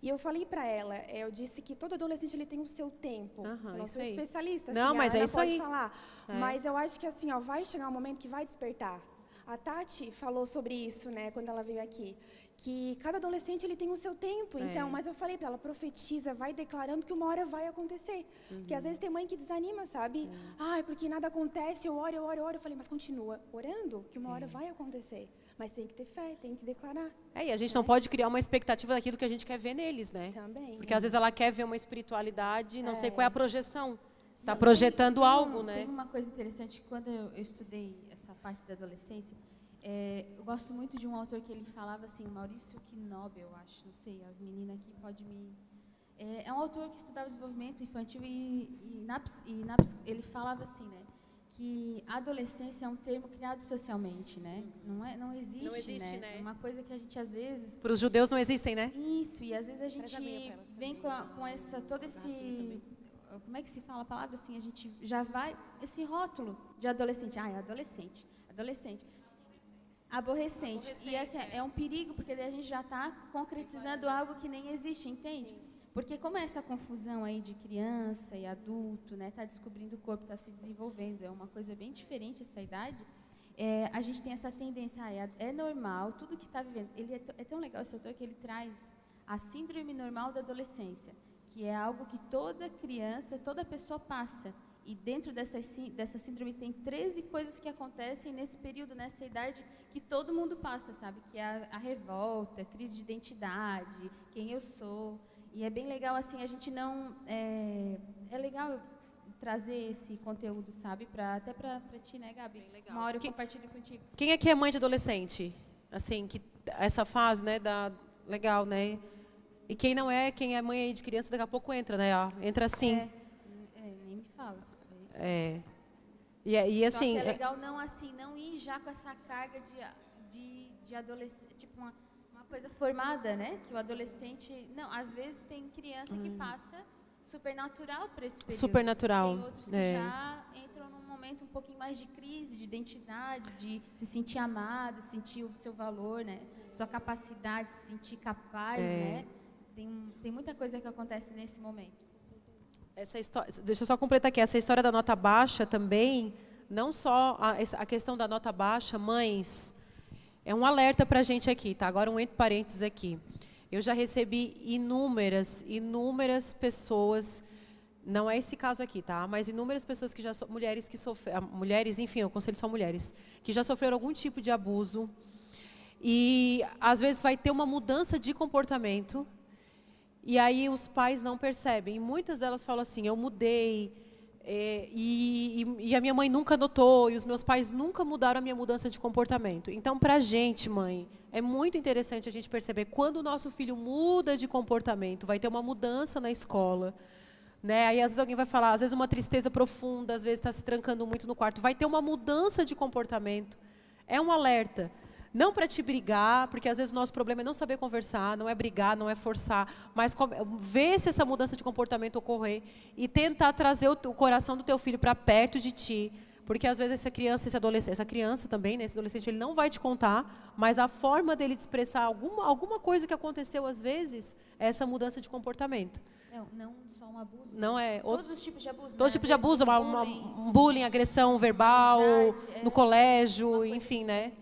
E eu falei para ela, eh, eu disse que todo adolescente ele tem o seu tempo. Aham, eu não sou especialista, Não, assim, mas é isso pode aí. falar. É. Mas eu acho que assim, ó, vai chegar um momento que vai despertar. A Tati falou sobre isso, né, quando ela veio aqui, que cada adolescente ele tem o seu tempo. Então, É. mas eu falei para ela, profetiza, vai declarando que uma hora vai acontecer. Porque às vezes tem mãe que desanima, sabe? Ai, porque nada acontece, eu oro, eu oro, eu oro. Eu falei, mas continua orando, que uma hora vai acontecer. Mas tem que ter fé, tem que declarar É, e a gente não pode criar uma expectativa daquilo que a gente quer ver neles, né? também. Porque às vezes ela quer ver uma espiritualidade, não sei É. qual é a projeção. Está projetando Tem algo, né? Tem uma coisa interessante, quando eu, eu estudei essa parte da adolescência, É, eu gosto muito de um autor que ele falava assim, Maurício Knobel, eu acho, não sei, as meninas aqui podem me... É, é, um autor que estudava desenvolvimento infantil e, e, na, e na, ele falava assim, né, que adolescência é um termo criado socialmente, né? Não, é, não existe, não existe né? né? Uma coisa que a gente às vezes... Para os judeus não existem, né? Isso, e às vezes a gente vem com, a, com essa, todo esse como é que se fala a palavra assim? A gente já vai esse rótulo de adolescente. Ah, é adolescente, adolescente. Aborrecente. Aborrecente e assim, é. é um perigo, porque daí a gente já está concretizando algo que nem existe, entende? Sim. Porque como é essa confusão aí de criança e adulto, né? Está descobrindo o corpo, está se desenvolvendo, é uma coisa bem diferente essa idade. É, a gente tem essa tendência, ah, é, é normal, tudo que está vivendo. Ele é, é tão legal esse autor que ele traz a síndrome normal da adolescência que é algo que toda criança, toda pessoa passa. E dentro dessa, dessa síndrome tem 13 coisas que acontecem nesse período, nessa idade, que todo mundo passa, sabe? Que é a, a revolta, crise de identidade, quem eu sou. E é bem legal, assim, a gente não... É, é legal trazer esse conteúdo, sabe? Pra, até para ti, né, Gabi? Uma hora eu quem, compartilho contigo. Quem é que é mãe de adolescente? Assim, que essa fase, né, da... Legal, né? E quem não é, quem é mãe de criança, daqui a pouco entra, né? Ó, entra assim. É, é, nem me fala. É. E, e assim. Só que é, é legal não assim, não ir já com essa carga de, de, de adolescente, tipo uma coisa formada, né? Que o adolescente. Não, às vezes tem criança hum. que passa supernatural para esse período. Supernatural. Tem outros que é. já entram num momento um pouquinho mais de crise, de identidade, de se sentir amado, sentir o seu valor, né? Sua capacidade, se sentir capaz, é. né? tem, tem muita coisa que acontece nesse momento. Essa história, deixa eu só completar aqui. Essa história da nota baixa também, não só a, a questão da nota baixa, mães, é um alerta para a gente aqui, tá? Agora um entre parênteses aqui. Eu já recebi inúmeras, inúmeras pessoas, não é esse caso aqui, tá? Mas inúmeras pessoas que já mulheres que sofreram, mulheres, enfim, eu aconselho só mulheres, que já sofreram algum tipo de abuso e às vezes vai ter uma mudança de comportamento e aí os pais não percebem. E muitas delas falam assim: eu mudei. É, e, e, a minha mãe nunca notou, e os meus pais nunca mudaram a minha mudança de comportamento. Então, para a gente, mãe, é muito interessante a gente perceber quando o nosso filho muda de comportamento, vai ter uma mudança na escola. Né? Aí, às vezes, alguém vai falar, às vezes, uma tristeza profunda, às vezes, está se trancando muito no quarto. Vai ter uma mudança de comportamento. É um alerta. Não para te brigar, porque às vezes o nosso problema é não saber conversar, não é brigar, não é forçar, mas ver se essa mudança de comportamento ocorrer e tentar trazer o, coração do teu filho para perto de ti. Porque às vezes essa criança, esse adolescente, essa criança também, né, esse adolescente, ele não vai te contar, mas a forma dele de expressar alguma, alguma coisa que aconteceu às vezes é essa mudança de comportamento. Não, não só um abuso. Não é. Todos os tipos de abuso. Todos os né? tipos de abuso, uma, uma, um bullying, agressão verbal, amizade, no é, colégio, enfim, né?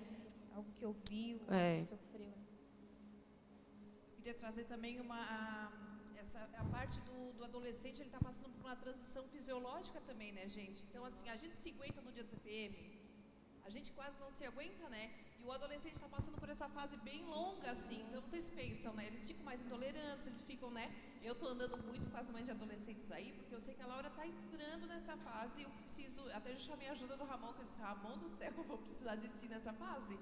É. sofreu. Queria trazer também uma a, essa a parte do, do adolescente, ele está passando por uma transição fisiológica também, né, gente? Então assim, a gente se aguenta no dia do TPM, a gente quase não se aguenta, né? E o adolescente está passando por essa fase bem longa, assim. Então vocês pensam, né? Eles ficam mais intolerantes, eles ficam, né? Eu estou andando muito com as mães de adolescentes aí, porque eu sei que a Laura está entrando nessa fase eu preciso. Até já chamei a ajuda do Ramon, que disse: Ramon do céu, eu vou precisar de ti nessa fase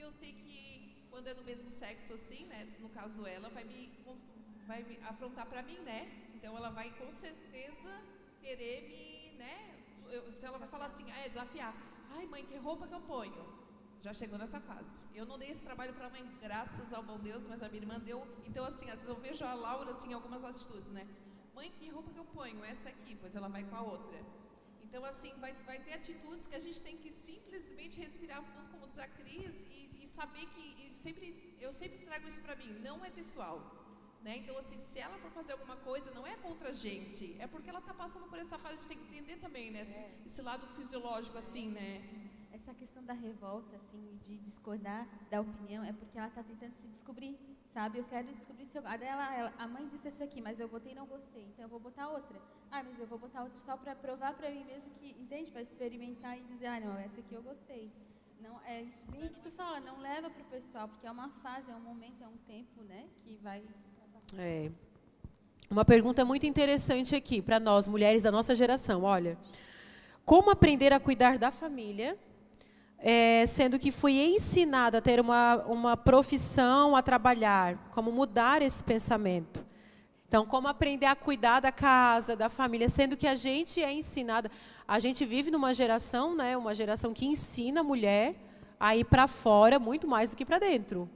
porque eu sei que quando é do mesmo sexo assim, né, no caso ela vai me vai me afrontar para mim, né? Então ela vai com certeza querer me, né? Eu, se ela vai falar assim, ah, é desafiar. Ai, mãe, que roupa que eu ponho? Já chegou nessa fase. Eu não dei esse trabalho para a mãe, graças ao bom Deus, mas a minha irmã deu. Então, assim, às vezes eu vejo a Laura assim, algumas atitudes, né? Mãe, que roupa que eu ponho? Essa aqui, pois ela vai com a outra. Então, assim, vai, vai ter atitudes que a gente tem que simplesmente respirar fundo, como diz a Cris, e saber que sempre eu sempre trago isso para mim, não é pessoal. Né? Então, assim, se ela for fazer alguma coisa, não é contra a gente, é porque ela está passando por essa fase, gente tem que entender também, né? Esse, é. esse lado fisiológico, assim, né? Essa questão da revolta, assim, de discordar da opinião, é porque ela está tentando se descobrir, sabe? Eu quero descobrir se eu... A, dela, ela, a mãe disse essa aqui, mas eu botei e não gostei, então eu vou botar outra. Ah, mas eu vou botar outra só para provar para mim mesmo que, entende? Para experimentar e dizer, ah, não, essa aqui eu gostei. Não, é bem que tu fala, não leva para o pessoal, porque é uma fase, é um momento, é um tempo, né, que vai... É. Uma pergunta muito interessante aqui para nós, mulheres da nossa geração. Olha, como aprender a cuidar da família é, sendo que fui ensinada a ter uma, uma profissão, a trabalhar, como mudar esse pensamento. Então, como aprender a cuidar da casa, da família, sendo que a gente é ensinada, a gente vive numa geração, né, uma geração que ensina a mulher a ir para fora muito mais do que para dentro.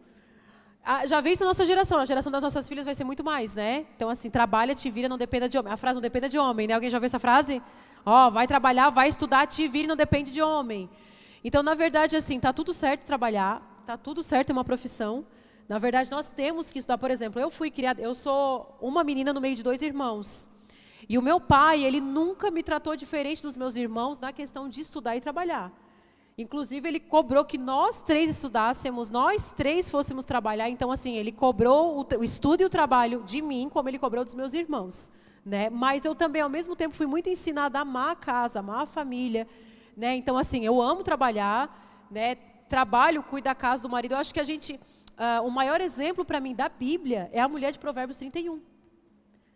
Já veio isso na nossa geração, a geração das nossas filhas vai ser muito mais, né? Então, assim, trabalha, te vira, não dependa de homem. A frase não dependa de homem, né? Alguém já viu essa frase? Ó, oh, vai trabalhar, vai estudar, te vira, não depende de homem. Então, na verdade, assim, tá tudo certo trabalhar, tá tudo certo ter uma profissão, na verdade, nós temos que estudar, por exemplo, eu fui criada, eu sou uma menina no meio de dois irmãos. E o meu pai, ele nunca me tratou diferente dos meus irmãos na questão de estudar e trabalhar. Inclusive, ele cobrou que nós três estudássemos, nós três fôssemos trabalhar. Então, assim, ele cobrou o, estudo e o trabalho de mim, como ele cobrou dos meus irmãos. Né? Mas eu também, ao mesmo tempo, fui muito ensinada a amar a casa, amar a família. Né? Então, assim, eu amo trabalhar, né? trabalho, cuido da casa do marido. Eu acho que a gente uh, o maior exemplo para mim da Bíblia é a mulher de Provérbios 31.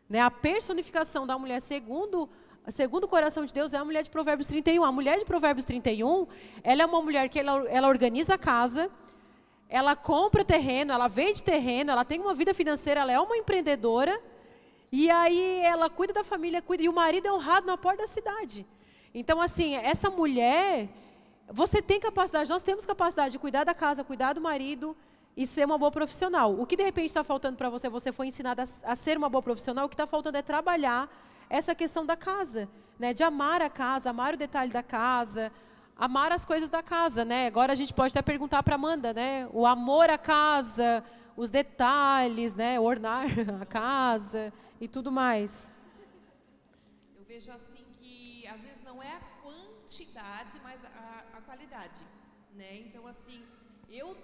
Né? A personificação da mulher segundo segundo o coração de Deus é a mulher de Provérbios 31. A mulher de Provérbios 31, ela é uma mulher que ela, ela organiza a casa, ela compra terreno, ela vende terreno, ela tem uma vida financeira, ela é uma empreendedora, e aí ela cuida da família, cuida, e o marido é honrado na porta da cidade. Então, assim, essa mulher, você tem capacidade, nós temos capacidade de cuidar da casa, cuidar do marido, e ser uma boa profissional. O que de repente está faltando para você, você foi ensinada a, ser uma boa profissional, o que está faltando é trabalhar essa questão da casa, né? de amar a casa, amar o detalhe da casa, amar as coisas da casa. Né? Agora a gente pode até perguntar para Amanda, né? o amor à casa, os detalhes, né? ornar *laughs* a casa e tudo mais. Eu vejo assim que às vezes não é a quantidade, mas a, a qualidade. Né? Então, assim, eu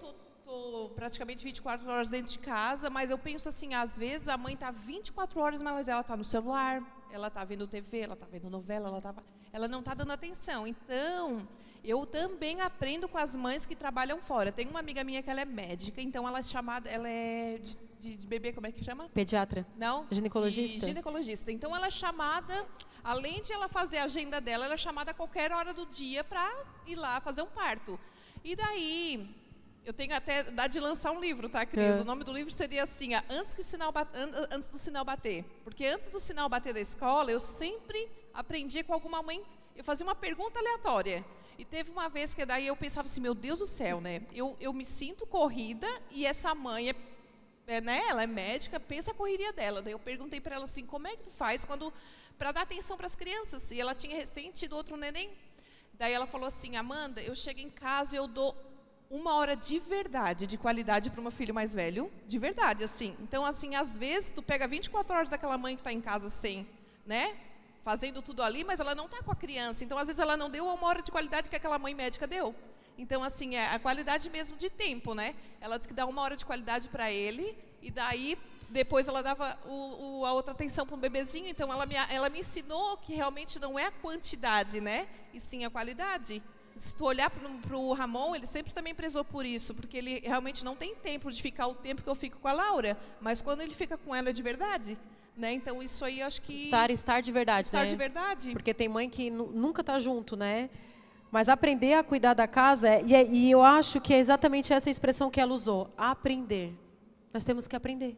estou praticamente 24 horas dentro de casa, mas eu penso assim, às vezes a mãe está 24 horas, mas ela está no celular, ela está vendo TV, ela está vendo novela, ela, tá, ela não está dando atenção. Então, eu também aprendo com as mães que trabalham fora. Tem uma amiga minha que ela é médica, então ela é chamada, ela é de, de, de bebê, como é que chama? Pediatra. Não? Ginecologista. ginecologista. Então ela é chamada, além de ela fazer a agenda dela, ela é chamada a qualquer hora do dia para ir lá fazer um parto. E daí, eu tenho até dá de lançar um livro, tá, Cris? É. O nome do livro seria assim, antes, que o sinal antes do sinal bater. Porque antes do sinal bater da escola, eu sempre aprendia com alguma mãe, eu fazia uma pergunta aleatória. E teve uma vez que daí eu pensava assim, meu Deus do céu, né? Eu, eu me sinto corrida e essa mãe é, é né? Ela é médica, pensa a correria dela. Daí eu perguntei para ela assim, como é que tu faz quando para dar atenção para as crianças? E ela tinha recém tido outro neném. Daí ela falou assim, Amanda, eu chego em casa e eu dou uma hora de verdade, de qualidade para o meu filho mais velho, de verdade, assim. Então, assim, às vezes tu pega 24 horas daquela mãe que está em casa sem, né, fazendo tudo ali, mas ela não está com a criança. Então, às vezes ela não deu uma hora de qualidade que aquela mãe médica deu. Então, assim, é a qualidade mesmo de tempo, né? Ela disse que dá uma hora de qualidade para ele e daí depois ela dava o, o, a outra atenção para o bebezinho. Então, ela me, ela me ensinou que realmente não é a quantidade, né? E sim a qualidade se tu olhar para o Ramon, ele sempre também prezou por isso, porque ele realmente não tem tempo de ficar o tempo que eu fico com a Laura, mas quando ele fica com ela de verdade. Né? Então isso aí eu acho que estar estar de verdade, estar né? de verdade. Porque tem mãe que nunca está junto, né? Mas aprender a cuidar da casa é, e, é, e eu acho que é exatamente essa expressão que ela usou, aprender. Nós temos que aprender.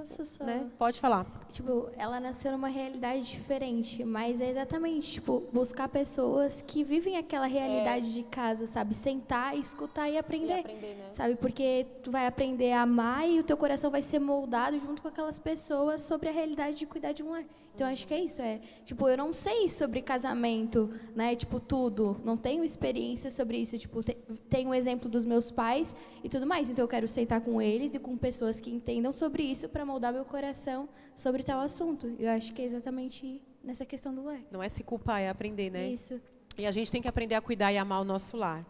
Posso só? Né? Pode falar. Tipo, ela nasceu numa realidade diferente, mas é exatamente, tipo, buscar pessoas que vivem aquela realidade é. de casa, sabe? Sentar, escutar e aprender. E aprender né? Sabe? Porque tu vai aprender a amar e o teu coração vai ser moldado junto com aquelas pessoas sobre a realidade de cuidar de um lar. Então acho que é isso, é, tipo, eu não sei sobre casamento, né, tipo, tudo, não tenho experiência sobre isso, tipo, te, tenho um exemplo dos meus pais e tudo mais, então eu quero sentar com eles e com pessoas que entendam sobre isso para moldar meu coração sobre tal assunto. Eu acho que é exatamente nessa questão do lar. Não é se culpar, é aprender, né? Isso. E a gente tem que aprender a cuidar e amar o nosso lar.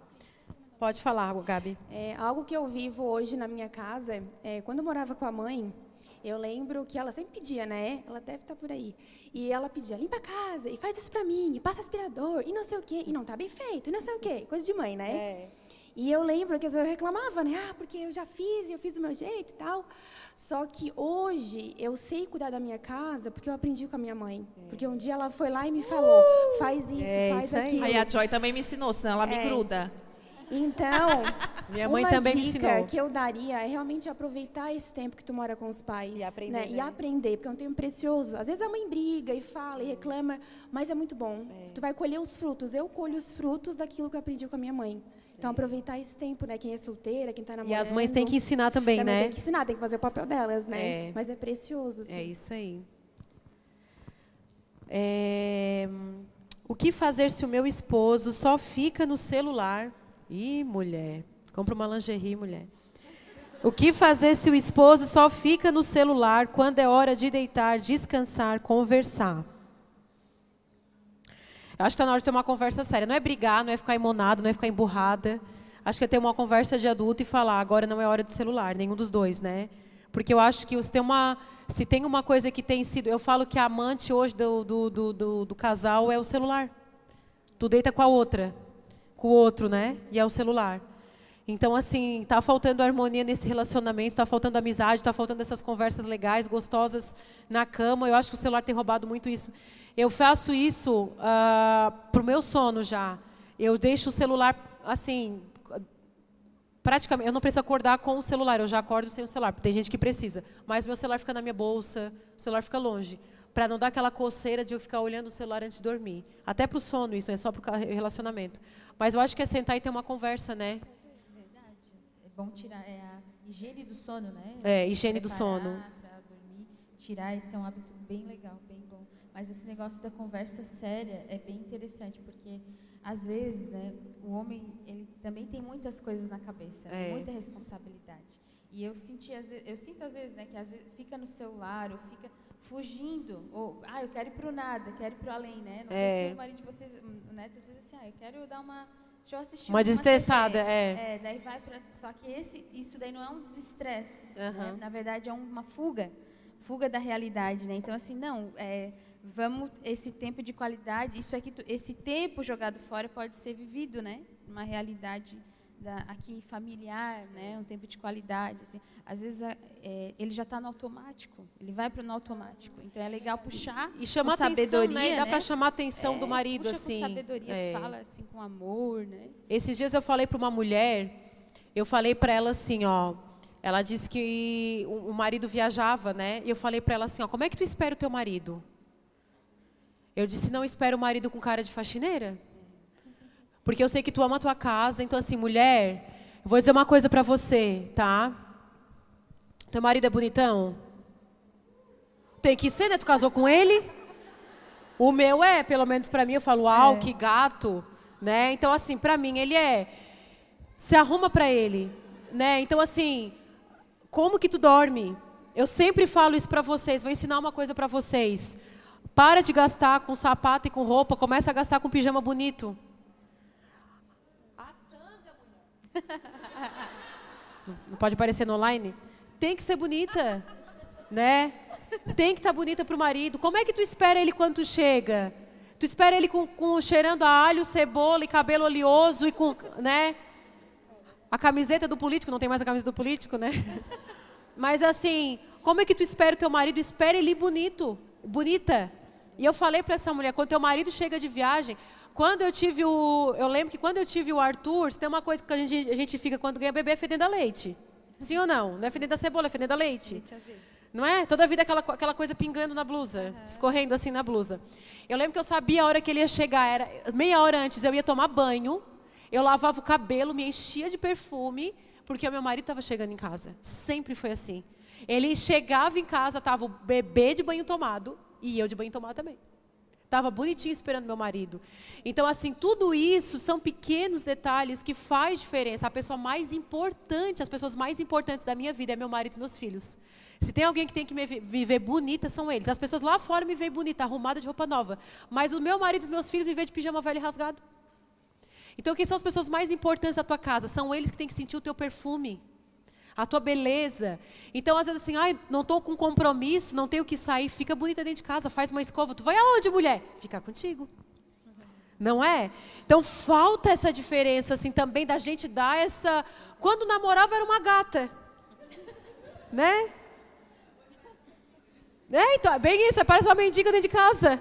Pode falar, Gabi. É, algo que eu vivo hoje na minha casa, é, quando eu morava com a mãe, eu lembro que ela sempre pedia, né? Ela deve estar por aí. E ela pedia, limpa a casa, e faz isso pra mim, e passa aspirador, e não sei o quê, e não tá bem feito, e não sei o quê. Coisa de mãe, né? É. E eu lembro que às vezes eu reclamava, né? Ah, porque eu já fiz, e eu fiz do meu jeito e tal. Só que hoje eu sei cuidar da minha casa porque eu aprendi com a minha mãe. É. Porque um dia ela foi lá e me falou, faz isso, é faz isso aquilo. Aí a Joy também me ensinou, senão ela me é. gruda. Então, *laughs* Minha mãe uma também me dica ensinou. que eu daria é realmente aproveitar esse tempo que tu mora com os pais. E aprender, Né? E né? aprender, porque é um tempo precioso. Às vezes a mãe briga e fala e reclama, mas é muito bom. Tu vai colher os frutos. Eu colho os frutos daquilo que eu aprendi com a minha mãe. Então, aproveitar esse tempo, né? Quem é solteira, quem está E namorando. as mães têm que ensinar também, também né? tem que ensinar, tem que fazer o papel delas, né? É. Mas é precioso. É Assim. isso aí. É, o que fazer se o meu esposo só fica no celular? Ih, mulher. Compra uma lingerie, mulher. O que fazer se o esposo só fica no celular quando é hora de deitar, descansar, conversar? Eu acho que está na hora de ter uma conversa séria. Não é brigar, não é ficar imonado, não é ficar emburrada. Acho que é ter uma conversa de adulto e falar, agora não é hora de celular, nenhum dos dois, né? Porque eu acho que se tem uma, se tem uma coisa que tem sido. Eu falo que a amante hoje do, do, do, do, do casal é o celular. Tu deita com a outra, com o outro, né? E é o celular. Então, assim, está faltando harmonia nesse relacionamento, está faltando amizade, está faltando essas conversas legais, gostosas na cama. Eu acho que o celular tem roubado muito isso. Eu faço isso ah, para o meu sono já. Eu deixo o celular, assim, praticamente, eu não preciso acordar com o celular, eu já acordo sem o celular, porque tem gente que precisa. Mas meu celular fica na minha bolsa, o celular fica longe, para não dar aquela coceira de eu ficar olhando o celular antes de dormir. Até para o sono isso, é só para o relacionamento. Mas eu acho que é sentar e ter uma conversa, né? Verdade. É bom tirar é a higiene do sono, né? É, higiene do sono. dormir, tirar esse é um hábito bem legal, bem bom. Mas esse negócio da conversa séria é bem interessante, porque às vezes, né, o homem, ele também tem muitas coisas na cabeça, É. muita responsabilidade. E eu senti, eu sinto às vezes, né, que às vezes fica no celular ou fica fugindo, ou ah, eu quero ir pro nada, quero ir pro além, né? Não É. sei se o marido de vocês, o neto às vezes assim, ah, eu quero dar uma Deixa eu assistir Uma desestressada, TV. é. É, daí vai pra, só que esse, isso daí não é um desestresse, né? Na verdade é uma fuga, fuga da realidade, né? Então assim, não, é, vamos esse tempo de qualidade, isso aqui, esse tempo jogado fora pode ser vivido, né? Uma realidade da, aqui familiar, né? Um tempo de qualidade, assim. Às vezes a- é, ele já está no automático, ele vai para no automático. Então é legal puxar E chamar com atenção, sabedoria, né? Dá né? para chamar a atenção É, do marido, puxa assim. com sabedoria, É. fala assim com amor, né? Esses dias eu falei para uma mulher, eu falei para ela assim, ó, ela disse que o o marido viajava, né? E eu falei para ela assim, ó, como é que tu espera o teu marido? Eu disse, não espero o marido com cara de faxineira. Porque eu sei que tu ama a tua casa, então assim, mulher, eu vou dizer uma coisa para você, tá? Teu marido é bonitão? Tem que ser, né? Tu casou com ele? O meu é, pelo menos para mim, eu falo, uau, que gato, né? Então assim, para mim ele é se arruma para ele, né? Então assim, como que tu dorme? Eu sempre falo isso para vocês, vou ensinar uma coisa para vocês. Para de gastar com sapato e com roupa, começa a gastar com pijama bonito. Não pode aparecer no online? Tem que ser bonita, né? Tem que estar bonita para o marido. Como é que tu espera ele quando tu chega? Tu espera ele com, com cheirando a alho, cebola e cabelo oleoso e com, né? A camiseta do político, não tem mais a camisa do político, né? Mas assim, como é que tu espera o teu marido? Espera ele bonito, bonita. E eu falei para essa mulher, quando teu marido chega de viagem, quando eu tive o, eu lembro que quando eu tive o Arthur, se tem uma coisa que a gente, a gente fica quando ganha bebê é fedendo a leite. Sim ou não? Não é fedendo a cebola, é fedendo a leite. Não é? Toda a vida aquela, aquela coisa pingando na blusa, escorrendo assim na blusa. Eu lembro que eu sabia a hora que ele ia chegar, era meia hora antes, eu ia tomar banho, eu lavava o cabelo, me enchia de perfume, porque o meu marido estava chegando em casa. Sempre foi assim. Ele chegava em casa, estava o bebê de banho tomado e eu de banho tomado também. Estava bonitinho esperando meu marido. Então, assim, tudo isso são pequenos detalhes que faz diferença. A pessoa mais importante, as pessoas mais importantes da minha vida é meu marido e meus filhos. Se tem alguém que tem que me ve- me ver bonita, são eles. As pessoas lá fora me veem bonita, arrumada de roupa nova. Mas o meu marido e os meus filhos me veem de pijama velho e rasgado. Então, quem são as pessoas mais importantes da tua casa? São eles que têm que sentir o teu perfume, a tua beleza. Então, às vezes, assim, ai, não estou com compromisso, não tenho que sair, fica bonita dentro de casa, faz uma escova. Tu vai aonde, mulher? Ficar contigo. Não é? Então, falta essa diferença, assim, também da gente dar essa. Quando namorava, era uma gata. Né? É, então, é bem isso, parece uma mendiga dentro de casa.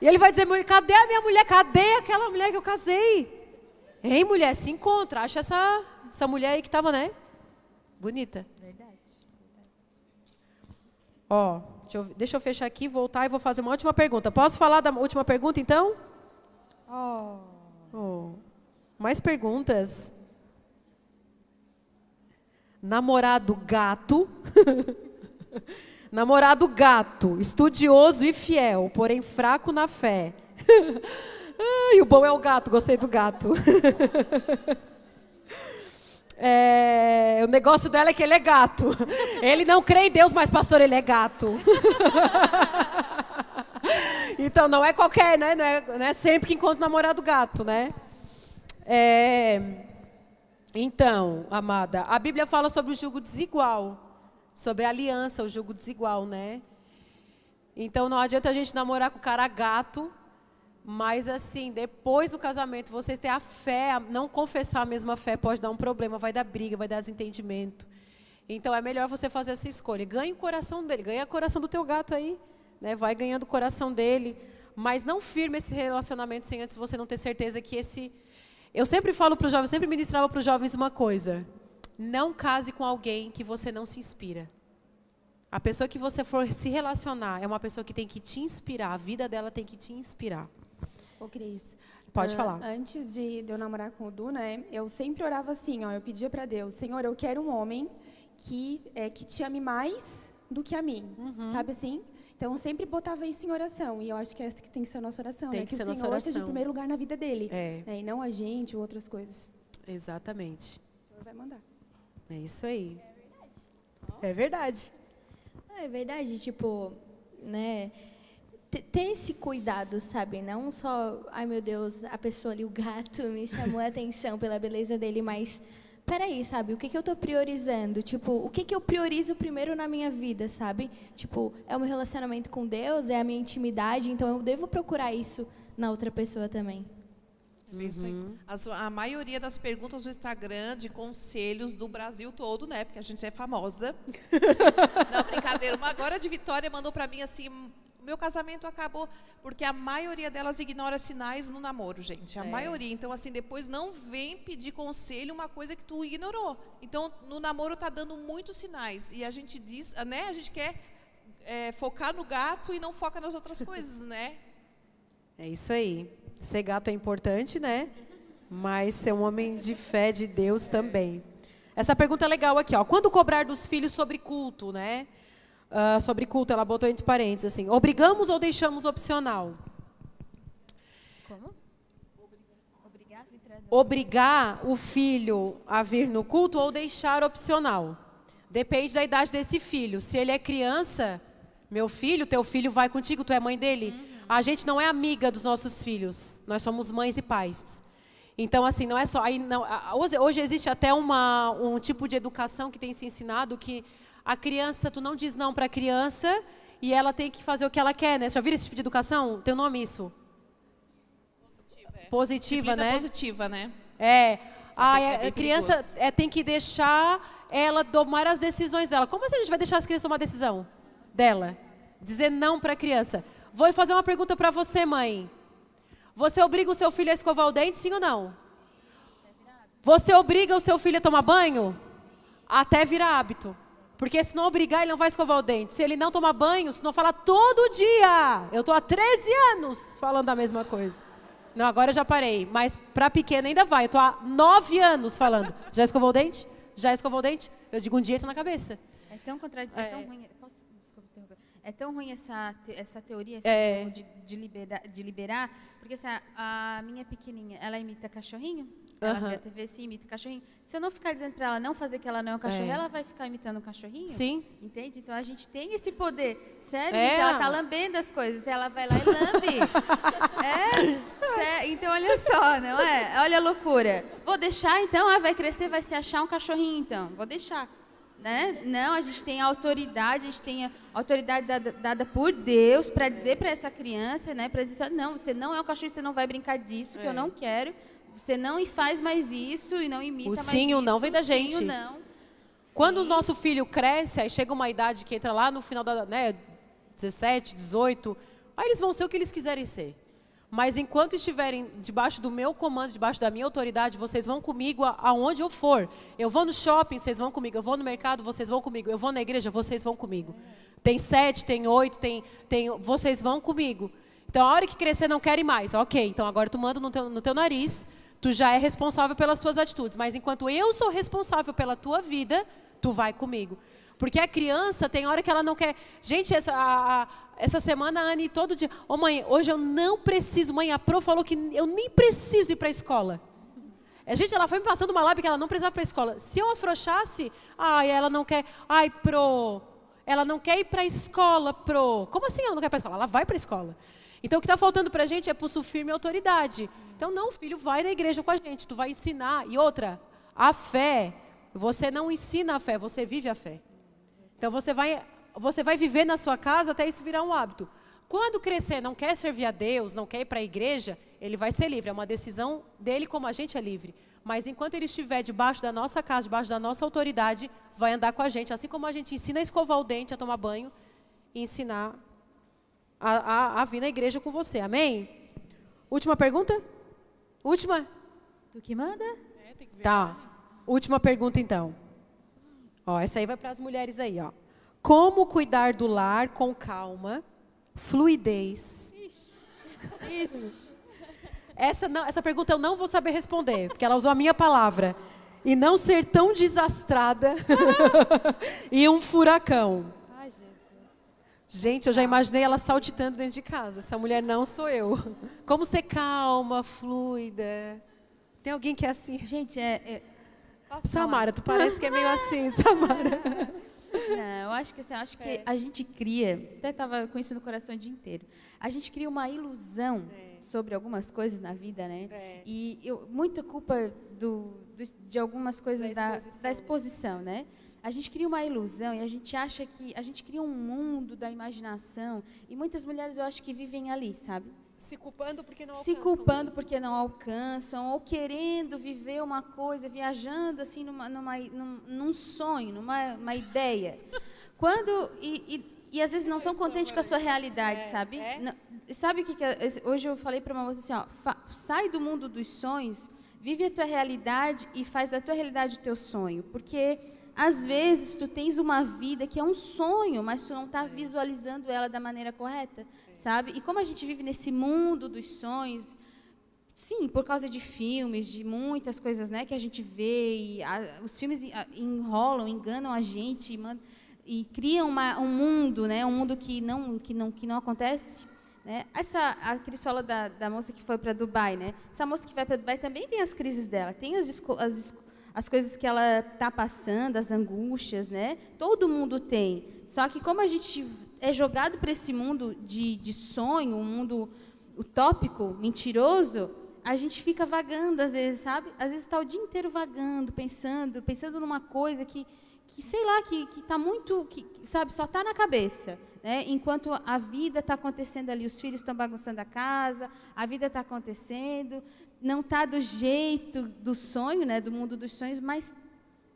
E ele vai dizer, cadê a minha mulher? Cadê aquela mulher que eu casei? Hein, mulher? Se encontra. Acha essa, essa mulher aí que estava, né? Bonita. Verdade. Ó, deixa eu, deixa eu fechar aqui, voltar e vou fazer uma última pergunta. Posso falar da última pergunta, então? Oh. Oh. Mais perguntas? Namorado gato. *laughs* Namorado gato, estudioso e fiel, porém fraco na fé. *laughs* e o bom é o gato, gostei do gato. *laughs* É, o negócio dela é que ele é gato. *laughs* Ele não crê em Deus, mas pastor, ele é gato. *laughs* então não é qualquer, né? Não é, não é sempre que encontra um namorado gato, né? É, então, amada, a Bíblia fala sobre o jugo desigual, sobre a aliança, o jugo desigual, né? Então não adianta a gente namorar com o cara gato, mas assim, depois do casamento, vocês ter a fé, não confessar a mesma fé pode dar um problema, vai dar briga, vai dar desentendimento. Então é melhor você fazer essa escolha. Ganhe o coração dele, ganha o coração do teu gato aí, né? Vai ganhando o coração dele, mas não firme esse relacionamento sem antes você não ter certeza que esse Eu sempre falo para os jovens, sempre ministrava para os jovens uma coisa: não case com alguém que você não se inspira. A pessoa que você for se relacionar é uma pessoa que tem que te inspirar, a vida dela tem que te inspirar. Ô, Cris. Pode ah, falar. Antes de, eu namorar com o Du, né, eu sempre orava assim, ó, eu pedia para Deus, Senhor, eu quero um homem que, é, que te ame mais do que a mim, Uhum. sabe assim? Então, eu sempre botava isso em oração, e eu acho que essa que tem que ser a nossa oração, Tem né? que Que, ser a o nossa Senhor esteja em primeiro lugar na vida dele, É. né, e não a gente ou outras coisas. Exatamente. O Senhor vai mandar. É isso aí. É verdade. É verdade, tipo, né? Te- Ter esse cuidado, sabe? Não só, ai meu Deus, a pessoa ali, o gato, me chamou a atenção pela beleza dele, mas peraí, sabe? O que, que eu tô priorizando? Tipo, o que, que eu priorizo primeiro na minha vida, sabe? Tipo, é o meu relacionamento com Deus, é a minha intimidade, então eu devo procurar isso na outra pessoa também. Uhum. As- a maioria das perguntas do Instagram de conselhos do Brasil todo, né? Porque a gente é famosa. *laughs* Não, brincadeira. Uma agora de Vitória mandou pra mim assim: meu casamento acabou. Porque a maioria delas ignora sinais no namoro, gente. A É. maioria. Então, assim, depois não vem pedir conselho uma coisa que tu ignorou. Então, no namoro tá dando muitos sinais. E a gente diz, né? A gente quer é, focar no gato e não foca nas outras *laughs* coisas, né? É isso aí. Ser gato é importante, né? Mas ser um homem de fé de Deus também. Essa pergunta é legal aqui, ó. Quando cobrar dos filhos sobre culto, né? Ah, sobre culto, ela botou entre parênteses assim: obrigamos ou deixamos opcional? Como? Obrigar o filho a vir no culto ou deixar opcional? Depende da idade desse filho. Se ele é criança, meu filho, teu filho vai contigo, tu é mãe dele. A gente não é amiga dos nossos filhos. Nós somos mães e pais. Então, assim, não é só. Aí não, hoje, hoje existe até uma, um tipo de educação que tem se ensinado que a criança, tu não diz não para a criança e ela tem que fazer o que ela quer, né? Já viram esse tipo de educação? Tem um nome isso? Positiva, Disciplina né? positiva, né? É. A, é bem criança é, tem que deixar ela tomar as decisões dela. Como assim a gente vai deixar as crianças tomar a decisão dela? Dizer não para a criança. Vou fazer uma pergunta para você, mãe. Você obriga o seu filho a escovar o dente, sim ou não? Você obriga o seu filho a tomar banho? Até virar hábito. Porque se não obrigar, ele não vai escovar o dente. Se ele não tomar banho, se não falar todo dia. Eu estou há 13 anos falando a mesma coisa. Não, agora eu já parei. Mas para pequena ainda vai. Eu estou há 9 anos falando. Já escovou o dente? Já escovou o dente? Eu digo um dia na cabeça. É tão contraditório, é. É. tão ruim. Posso, desculpa, é tão ruim essa, essa teoria É. de, de, liberar, de liberar, porque assim, a, a minha pequenininha, ela imita cachorrinho. Ela Aham. vê a TV assim, imita cachorrinho. Se eu não ficar dizendo para ela não fazer que ela não é um cachorro, É. ela vai ficar imitando um cachorrinho? Sim. Entende? Então a gente tem esse poder. Sério, É. gente, ela tá lambendo as coisas. Ela vai lá e lambe. *laughs* é? Sé- Então olha só, não é? Olha a loucura. Vou deixar então, ah, vai crescer, vai se achar um cachorrinho então. Vou deixar. Né? Não, a gente tem autoridade, a gente tem a autoridade dada, dada por Deus para dizer para essa criança, né, para dizer, não, você não é um cachorro, você não vai brincar disso, que eu não quero. Você não faz mais isso e não imita O mais sim e o não isso, vem da o sim o gente. não. Quando o Sim. nosso filho cresce, aí chega uma idade que entra lá no final da, né, 17, 18, aí eles vão ser o que eles quiserem ser. Mas enquanto estiverem debaixo do meu comando, debaixo da minha autoridade, vocês vão comigo aonde eu for. Eu vou no shopping, vocês vão comigo. Eu vou no mercado, vocês vão comigo. Eu vou na igreja, vocês vão comigo. Tem sete, tem oito, tem, tem, vocês vão comigo. Então, a hora que crescer, não querem mais. Ok, então agora tu manda no teu, no teu nariz, tu já é responsável pelas tuas atitudes. Mas enquanto eu sou responsável pela tua vida, tu vai comigo. Porque a criança tem hora que ela não quer. Gente, essa, a, essa semana a Anne todo dia. Ô oh, mãe, hoje eu não preciso. Mãe, a Pro falou que eu nem preciso ir para a escola. A gente, ela foi me passando uma lábia que ela não precisava para a escola. Se eu afrouxasse, ai, ela não quer. Ai, Pro, ela não quer ir para a escola, Pro. Como assim ela não quer ir para a escola? Ela vai para a escola. Então, o que está faltando para a gente é pulso firme e autoridade. Então, não, filho, vai na igreja com a gente, tu vai ensinar. E outra, a fé, você não ensina a fé, você vive a fé. Então você vai, você vai viver na sua casa até isso virar um hábito. Quando crescer, não quer servir a Deus, não quer ir para a igreja, ele vai ser livre. É uma decisão dele, como a gente é livre. Mas enquanto ele estiver debaixo da nossa casa, debaixo da nossa autoridade, vai andar com a gente. Assim como a gente ensina a escovar o dente, a tomar banho, e ensinar a, a, a vir na igreja com você. Amém? Última pergunta? Última? Tu que manda? É, tá. Última pergunta, então. Ó, essa aí vai para as mulheres aí, ó. Como cuidar do lar com calma, fluidez. Isso. Essa, não, essa pergunta eu não vou saber responder, porque ela usou a minha palavra. E não ser tão desastrada *laughs* *laughs* e um furacão. Gente, eu já imaginei ela saltitando dentro de casa. Essa mulher não sou eu. *laughs* Como ser calma, fluida. Tem alguém que é assim? Gente, é, é Samara, tu parece que é meio assim, *laughs* Samara. Não, eu acho que assim, acho que é. a gente cria, até estava com isso no coração o dia inteiro. A gente cria uma ilusão é. sobre algumas coisas na vida, né? É. E eu, muita culpa do, do, de algumas coisas da exposição. Da, da exposição, né? A gente cria uma ilusão e a gente acha que a gente cria um mundo da imaginação e muitas mulheres eu acho que vivem ali, sabe? Se culpando porque não alcançam. Se culpando porque não alcançam, ou querendo viver uma coisa, viajando assim numa, numa, num, num sonho, numa uma ideia. *laughs* Quando. E, e, e às vezes não estão contentes com a sua realidade, é, sabe? É? Não, sabe o que, que hoje eu falei para uma moça assim, ó, fa, sai do mundo dos sonhos, vive a tua realidade e faz da tua realidade o teu sonho, porque às vezes tu tens uma vida que é um sonho, mas tu não está visualizando ela da maneira correta, sabe? E como a gente vive nesse mundo dos sonhos, sim, por causa de filmes, de muitas coisas, né, que a gente vê e a, os filmes enrolam, enganam a gente e, e criam uma, um mundo, né, um mundo que não que não que não acontece. Né? Essa a Cris fala da, da moça que foi para Dubai, né? Essa moça que vai para Dubai também tem as crises dela, tem as, as as coisas que ela está passando, as angústias, né? Todo mundo tem. Só que como a gente é jogado para esse mundo de, de sonho, um mundo utópico, mentiroso, a gente fica vagando às vezes, sabe? Às vezes está o dia inteiro vagando, pensando, pensando numa coisa que, que sei lá, que está muito, que, sabe, só está na cabeça. Né? Enquanto a vida está acontecendo ali, os filhos estão bagunçando a casa, a vida está acontecendo, não está do jeito do sonho, né, do mundo dos sonhos, mas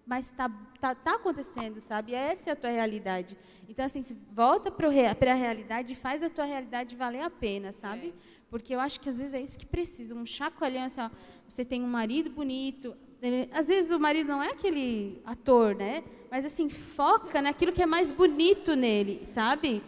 mas está tá, tá acontecendo, sabe? Essa é a tua realidade. Então, assim, volta para a realidade e faz a tua realidade valer a pena, sabe? É. Porque eu acho que às vezes é isso que precisa, um chacoalhão, assim, ó, você tem um marido bonito, é, às vezes o marido não é aquele ator, né? Mas, assim, foca naquilo que é mais bonito nele, sabe?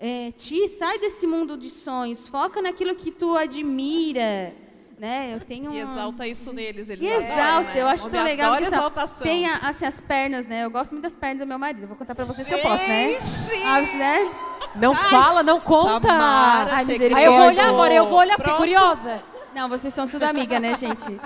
É, ti, sai desse mundo de sonhos, foca naquilo que tu admira, né? Eu tenho e exalta isso neles, eles e exalta, né? eu acho tão legal que exaltação. tem assim as pernas, né? Eu gosto muito das pernas do meu marido. Vou contar para vocês Gente! que eu posso, né? Ah, né? Não Ai, fala, não conta. Samara, Ai, Aí eu vou olhar agora, eu vou olhar, fiquei curiosa. Não, vocês são tudo amiga, né, gente?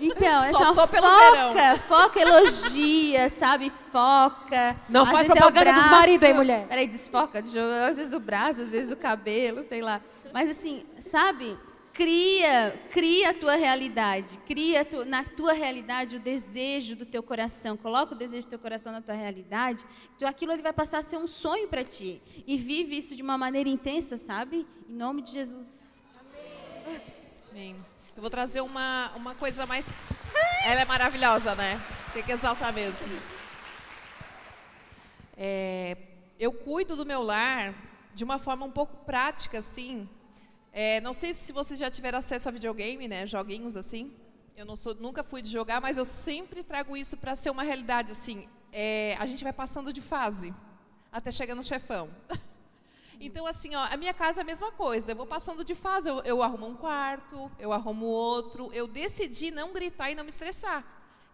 Então, é só foca, foca, elogia, sabe? Foca. Não às faz propaganda é dos maridos aí, mulher. Peraí, desfoca. Às vezes o braço, às vezes o cabelo, sei lá. Mas assim, sabe? Cria, cria a tua realidade. Cria tu, na tua realidade o desejo do teu coração. Coloca o desejo do teu coração na tua realidade. Então aquilo ele vai passar a ser um sonho para ti. E vive isso de uma maneira intensa, sabe? Em nome de Jesus. Amém. Amém. Eu vou trazer uma, uma coisa mais. Ela é maravilhosa, né? Tem que exaltar mesmo. É, eu cuido do meu lar de uma forma um pouco prática, assim É, não sei se vocês já tiveram acesso a videogame, né? Joguinhos assim. Eu não sou, nunca fui de jogar, mas eu sempre trago isso para ser uma realidade. Assim, é, a gente vai passando de fase até chegar no chefão. *laughs* Então, assim, ó, a minha casa é a mesma coisa. Eu vou passando de fase. Eu, eu arrumo um quarto, eu arrumo outro. Eu decidi não gritar e não me estressar.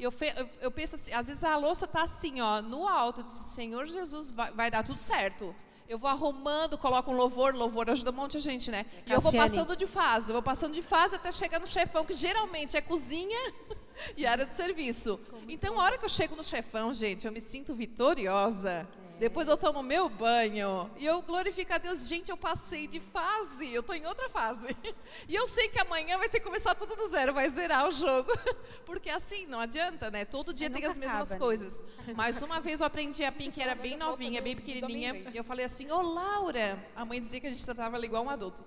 Eu, eu, eu penso assim, às vezes a louça está assim, ó, no alto. Eu disse, Senhor Jesus, vai, vai dar tudo certo. Eu vou arrumando, coloco um louvor, louvor ajuda um monte de gente, né? E eu vou passando de fase, eu vou passando de fase até chegar no chefão, que geralmente é cozinha *laughs* e área de serviço. Então, a hora que eu chego no chefão, gente, eu me sinto vitoriosa. Depois eu tomo meu banho. E eu glorifico a Deus. Gente, eu passei de fase. Eu estou em outra fase. *laughs* E eu sei que amanhã vai ter que começar tudo do zero. Vai zerar o jogo. *laughs* Porque assim, não adianta, né? Todo dia tem as mesmas acaba, né? coisas. Né? Mas uma vez eu aprendi a *laughs* Pim, que era bem novinha, bem pequenininha. E eu falei assim, ô Laura. A mãe dizia que a gente tratava ela igual um adulto.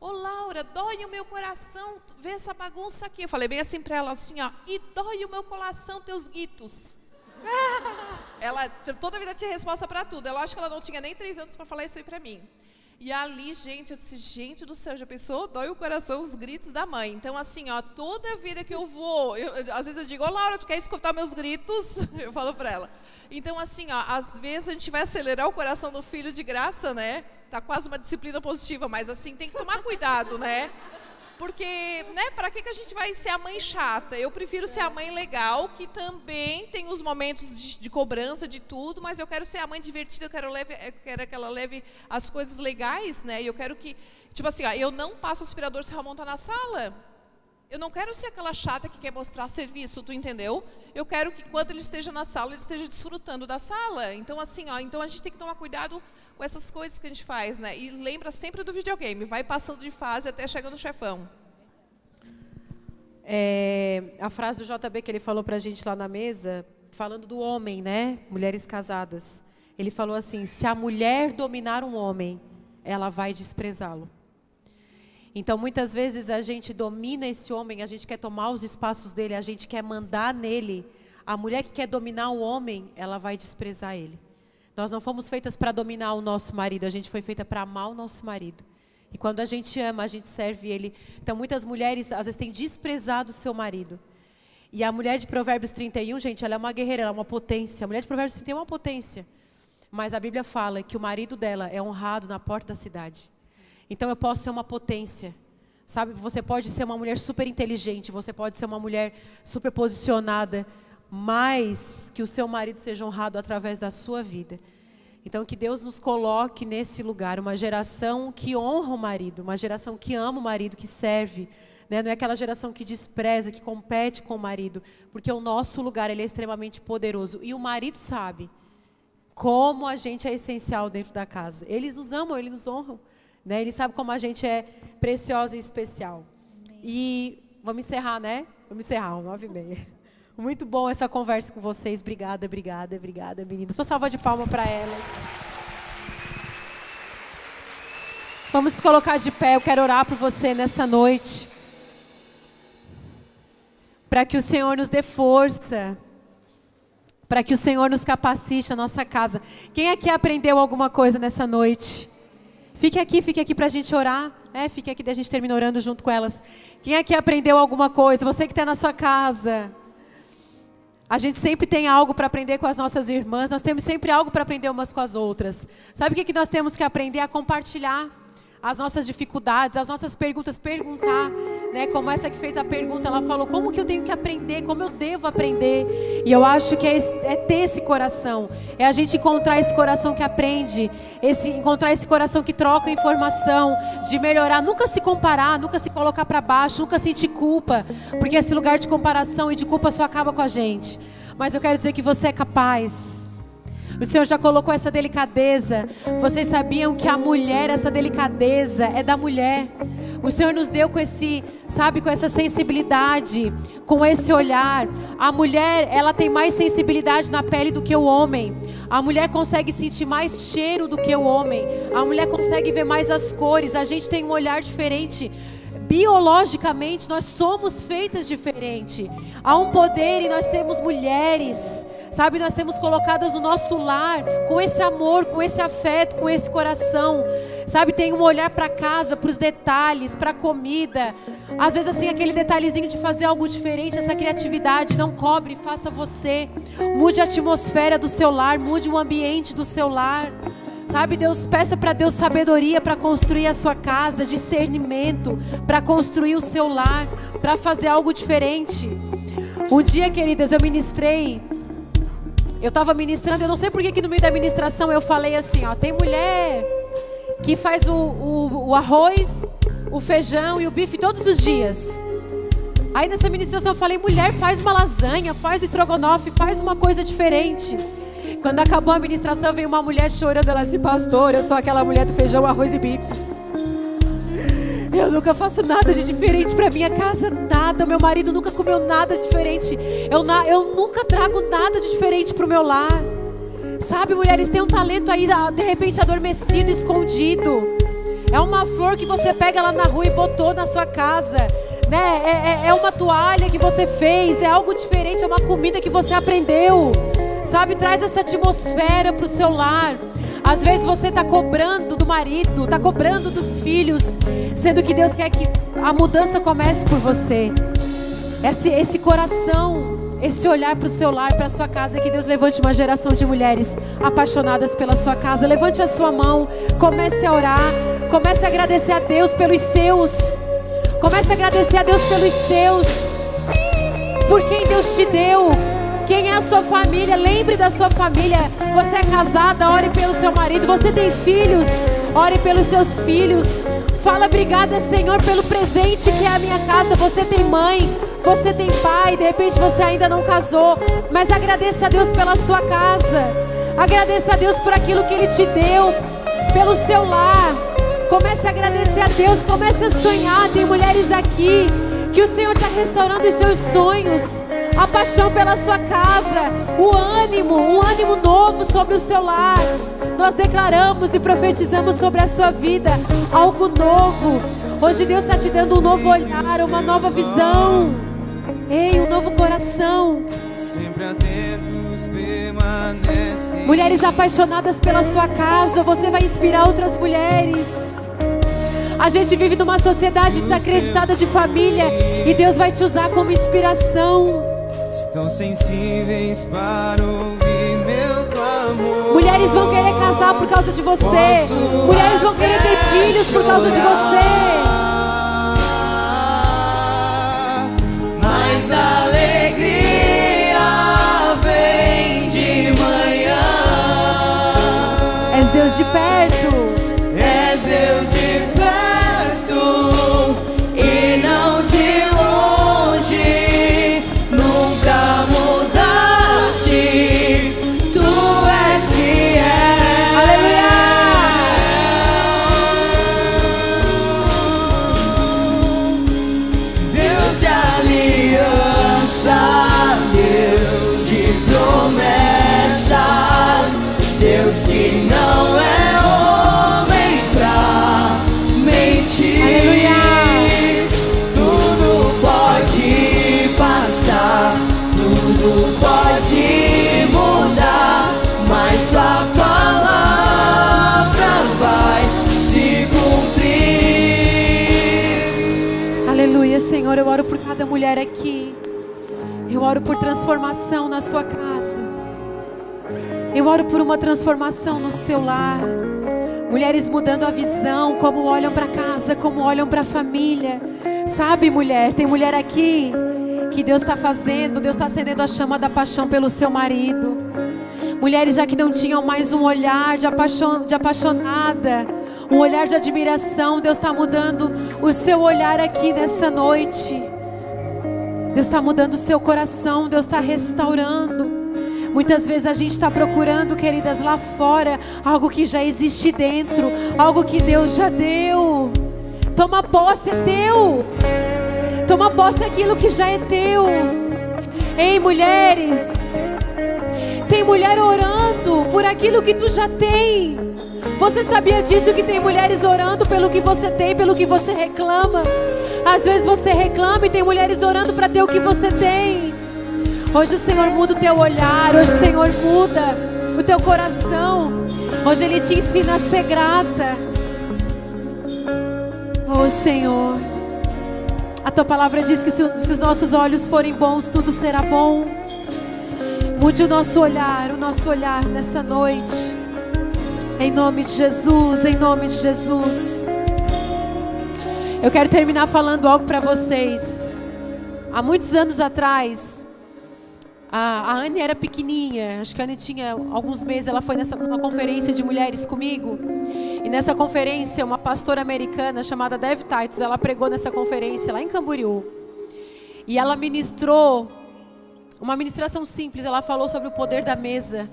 Ô Laura, dói o meu coração ver essa bagunça aqui. Eu falei bem assim para ela, assim, ó. E dói o meu coração teus guitos. *laughs* ela toda a vida tinha resposta para tudo. Eu acho que ela não tinha nem três anos para falar isso aí para mim. E ali, gente, eu disse, gente do céu, já pensou? Dói o coração os gritos da mãe. Então, assim, ó, toda vida que eu vou, eu, eu, às vezes eu digo, ô Laura, tu quer escutar meus gritos? *laughs* Eu falo para ela. Então, assim, ó, às vezes a gente vai acelerar o coração do filho de graça, né? Tá quase uma disciplina positiva, mas assim, tem que tomar cuidado, né? Porque, né, para que, que a gente vai ser a mãe chata? Eu prefiro ser a mãe legal, que também tem os momentos de, de cobrança, de tudo, mas eu quero ser a mãe divertida, eu quero, leve, eu quero que ela leve as coisas legais, né? E eu quero que, tipo assim, ó, eu não passo aspirador se o Ramon tá na sala. Eu não quero ser aquela chata que quer mostrar serviço, tu entendeu? Eu quero que enquanto ele esteja na sala, ele esteja desfrutando da sala. Então, assim, ó, então a gente tem que tomar cuidado com essas coisas que a gente faz, né? E lembra sempre do videogame, vai passando de fase até chegar no chefão. É, a frase do JB que ele falou para a gente lá na mesa, falando do homem, né? Mulheres casadas. Ele falou assim: se a mulher dominar um homem, ela vai desprezá-lo. Então, muitas vezes a gente domina esse homem, a gente quer tomar os espaços dele, a gente quer mandar nele. A mulher que quer dominar o homem, ela vai desprezar ele. Nós não fomos feitas para dominar o nosso marido, a gente foi feita para amar o nosso marido. E quando a gente ama, a gente serve ele. Então, muitas mulheres, às vezes, têm desprezado o seu marido. E a mulher de Provérbios 31, gente, ela é uma guerreira, ela é uma potência. A mulher de Provérbios 31 é uma potência. Mas a Bíblia fala que o marido dela é honrado na porta da cidade. Então, eu posso ser uma potência. Sabe, você pode ser uma mulher super inteligente, você pode ser uma mulher super posicionada mas que o seu marido seja honrado através da sua vida. Então, que Deus nos coloque nesse lugar, uma geração que honra o marido, uma geração que ama o marido, que serve. Né? Não é aquela geração que despreza, que compete com o marido, porque o nosso lugar ele é extremamente poderoso. E o marido sabe como a gente é essencial dentro da casa. Eles nos amam, eles nos honram. Né? Eles sabem como a gente é preciosa e especial. E vamos encerrar, né? Vamos encerrar, nove e meia. Muito bom essa conversa com vocês. Obrigada, obrigada, obrigada, meninas. Uma salva de palma para elas. Vamos colocar de pé. Eu quero orar por você nessa noite. Para que o Senhor nos dê força. Para que o Senhor nos capacite na nossa casa. Quem aqui aprendeu alguma coisa nessa noite? Fique aqui, fique aqui para a gente orar. É, fique aqui, a gente termina orando junto com elas. Quem aqui aprendeu alguma coisa? Você que está na sua casa. A gente sempre tem algo para aprender com as nossas irmãs, nós temos sempre algo para aprender umas com as outras. Sabe o que nós temos que aprender? A compartilhar as nossas dificuldades, as nossas perguntas, perguntar, né? Como essa que fez a pergunta, ela falou: como que eu tenho que aprender, como eu devo aprender? E eu acho que é, é ter esse coração, é a gente encontrar esse coração que aprende, esse encontrar esse coração que troca informação, de melhorar, nunca se comparar, nunca se colocar para baixo, nunca sentir culpa, porque esse lugar de comparação e de culpa só acaba com a gente. Mas eu quero dizer que você é capaz. O Senhor já colocou essa delicadeza. Vocês sabiam que a mulher, essa delicadeza é da mulher. O Senhor nos deu com esse, sabe, com essa sensibilidade, com esse olhar. A mulher, ela tem mais sensibilidade na pele do que o homem. A mulher consegue sentir mais cheiro do que o homem. A mulher consegue ver mais as cores. A gente tem um olhar diferente biologicamente nós somos feitas diferente. Há um poder e nós temos mulheres, sabe? Nós temos colocadas no nosso lar com esse amor, com esse afeto, com esse coração. Sabe, tem um olhar para casa, para os detalhes, para a comida. Às vezes assim, aquele detalhezinho de fazer algo diferente, essa criatividade não cobre, faça você. Mude a atmosfera do seu lar, mude o ambiente do seu lar. Sabe, Deus, peça para Deus sabedoria para construir a sua casa, discernimento para construir o seu lar, para fazer algo diferente. Um dia, queridas, eu ministrei. Eu estava ministrando, eu não sei por que no meio da ministração eu falei assim, ó, tem mulher que faz o, o, o arroz, o feijão e o bife todos os dias. Aí nessa ministração eu falei, mulher, faz uma lasanha, faz estrogonofe, faz uma coisa diferente. Quando acabou a ministração, veio uma mulher chorando. Ela disse: Pastor, eu sou aquela mulher do feijão, arroz e bife. Eu nunca faço nada de diferente para minha casa, nada. Meu marido nunca comeu nada diferente. Eu, na, eu nunca trago nada de diferente para o meu lar. Sabe, mulheres, tem um talento aí, ah, de repente adormecido, escondido. É uma flor que você pega lá na rua e botou na sua casa. Né? É, é, é uma toalha que você fez, é algo diferente, é uma comida que você aprendeu. Sabe, traz essa atmosfera para o seu lar. Às vezes você está cobrando do marido, está cobrando dos filhos, sendo que Deus quer que a mudança comece por você. Esse, esse coração, esse olhar para o seu lar, para a sua casa, que Deus levante uma geração de mulheres apaixonadas pela sua casa. Levante a sua mão, comece a orar, comece a agradecer a Deus pelos seus. Comece a agradecer a Deus pelos seus. Por quem Deus te deu. Quem é a sua família? Lembre da sua família. Você é casada, ore pelo seu marido. Você tem filhos, ore pelos seus filhos. Fala, obrigada, Senhor, pelo presente que é a minha casa. Você tem mãe, você tem pai, de repente você ainda não casou, mas agradeça a Deus pela sua casa. Agradeça a Deus por aquilo que Ele te deu, pelo seu lar. Comece a agradecer a Deus, comece a sonhar. Tem mulheres aqui que o Senhor está restaurando os seus sonhos a paixão pela sua casa, o ânimo, um ânimo novo sobre o seu lar. Nós declaramos e profetizamos sobre a sua vida algo novo. Hoje Deus está te dando um novo olhar, uma nova visão. Ei, um novo coração. Mulheres apaixonadas pela sua casa, você vai inspirar outras mulheres. A gente vive numa sociedade desacreditada de família e Deus vai te usar como inspiração tão sensíveis para ouvir meu clamor. Mulheres vão querer casar por causa de você. Posso Mulheres vão querer ter filhos por causa de você. Mas alegria vem de manhã. És Deus de perto. És Deus de eu oro por cada mulher aqui. Eu oro por transformação na sua casa. Eu oro por uma transformação no seu lar. Mulheres mudando a visão, como olham para casa, como olham para a família. Sabe, mulher, tem mulher aqui que Deus está fazendo, Deus está acendendo a chama da paixão pelo seu marido. Mulheres já que não tinham mais um olhar de, apaixon, de apaixonada, um olhar de admiração. Deus está mudando o seu olhar aqui nessa noite. Deus está mudando o seu coração. Deus está restaurando. Muitas vezes a gente está procurando, queridas, lá fora, algo que já existe dentro, algo que Deus já deu. Toma posse, é teu. Toma posse aquilo que já é teu. Ei, mulheres, tem mulher orando por aquilo que tu já tem. Você sabia disso que tem mulheres orando pelo que você tem, pelo que você reclama? Às vezes você reclama e tem mulheres orando para ter o que você tem. Hoje o Senhor muda o teu olhar, hoje o Senhor muda o teu coração. Hoje Ele te ensina a ser grata. Oh Senhor, a tua palavra diz que se, se os nossos olhos forem bons, tudo será bom. Mude o nosso olhar, o nosso olhar nessa noite. Em nome de Jesus, em nome de Jesus. Eu quero terminar falando algo para vocês. Há muitos anos atrás, a, a Anne era pequenininha, acho que a Anne tinha alguns meses, ela foi nessa uma conferência de mulheres comigo. E nessa conferência, uma pastora americana chamada Dev Titus, ela pregou nessa conferência lá em Camboriú. E ela ministrou uma ministração simples, ela falou sobre o poder da mesa.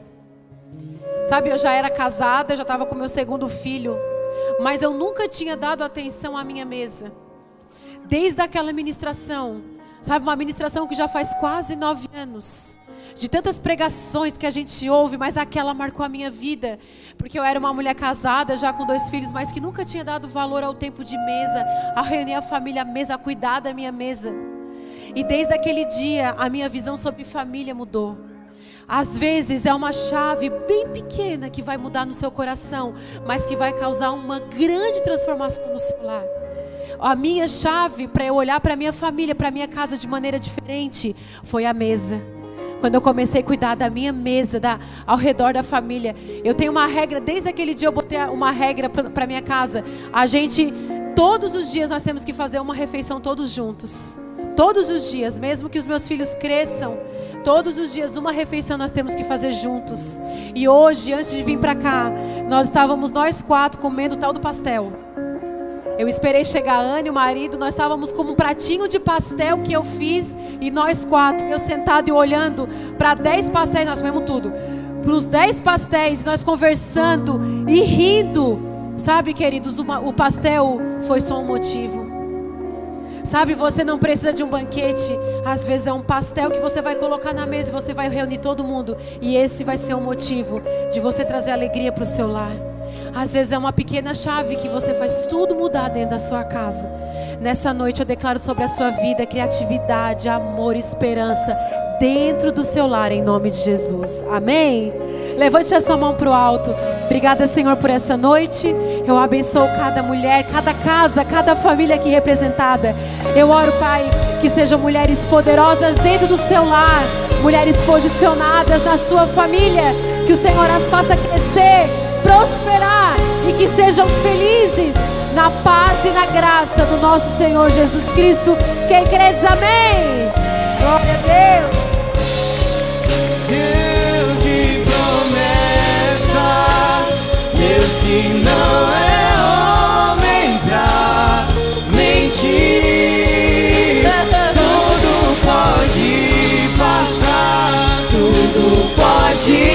Sabe, eu já era casada, já estava com meu segundo filho, mas eu nunca tinha dado atenção à minha mesa. Desde aquela ministração, sabe, uma ministração que já faz quase nove anos de tantas pregações que a gente ouve, mas aquela marcou a minha vida, porque eu era uma mulher casada, já com dois filhos, mas que nunca tinha dado valor ao tempo de mesa, a reunir a família à mesa, a cuidar da minha mesa. E desde aquele dia, a minha visão sobre família mudou. Às vezes é uma chave bem pequena que vai mudar no seu coração, mas que vai causar uma grande transformação no seu lar. A minha chave para eu olhar para minha família, para minha casa de maneira diferente, foi a mesa. Quando eu comecei a cuidar da minha mesa, da, ao redor da família, eu tenho uma regra, desde aquele dia eu botei uma regra para minha casa. A gente, todos os dias, nós temos que fazer uma refeição todos juntos. Todos os dias, mesmo que os meus filhos cresçam, todos os dias uma refeição nós temos que fazer juntos. E hoje, antes de vir para cá, nós estávamos nós quatro comendo tal do pastel. Eu esperei chegar a Anne, o marido, nós estávamos com um pratinho de pastel que eu fiz e nós quatro, eu sentado e olhando para dez pastéis, nós comemos tudo. Para os dez pastéis, nós conversando e rindo. Sabe, queridos, uma, o pastel foi só um motivo. Sabe, você não precisa de um banquete. Às vezes é um pastel que você vai colocar na mesa e você vai reunir todo mundo. E esse vai ser o motivo de você trazer alegria para o seu lar. Às vezes é uma pequena chave que você faz tudo mudar dentro da sua casa. Nessa noite eu declaro sobre a sua vida criatividade, amor, esperança dentro do seu lar, em nome de Jesus. Amém? Levante a sua mão para o alto. Obrigada, Senhor, por essa noite. Eu abençoo cada mulher, cada casa, cada família aqui representada. Eu oro, Pai, que sejam mulheres poderosas dentro do seu lar, mulheres posicionadas na sua família. Que o Senhor as faça crescer, prosperar e que sejam felizes na paz e na graça do nosso Senhor Jesus Cristo. Quem crê diz amém. Glória a Deus.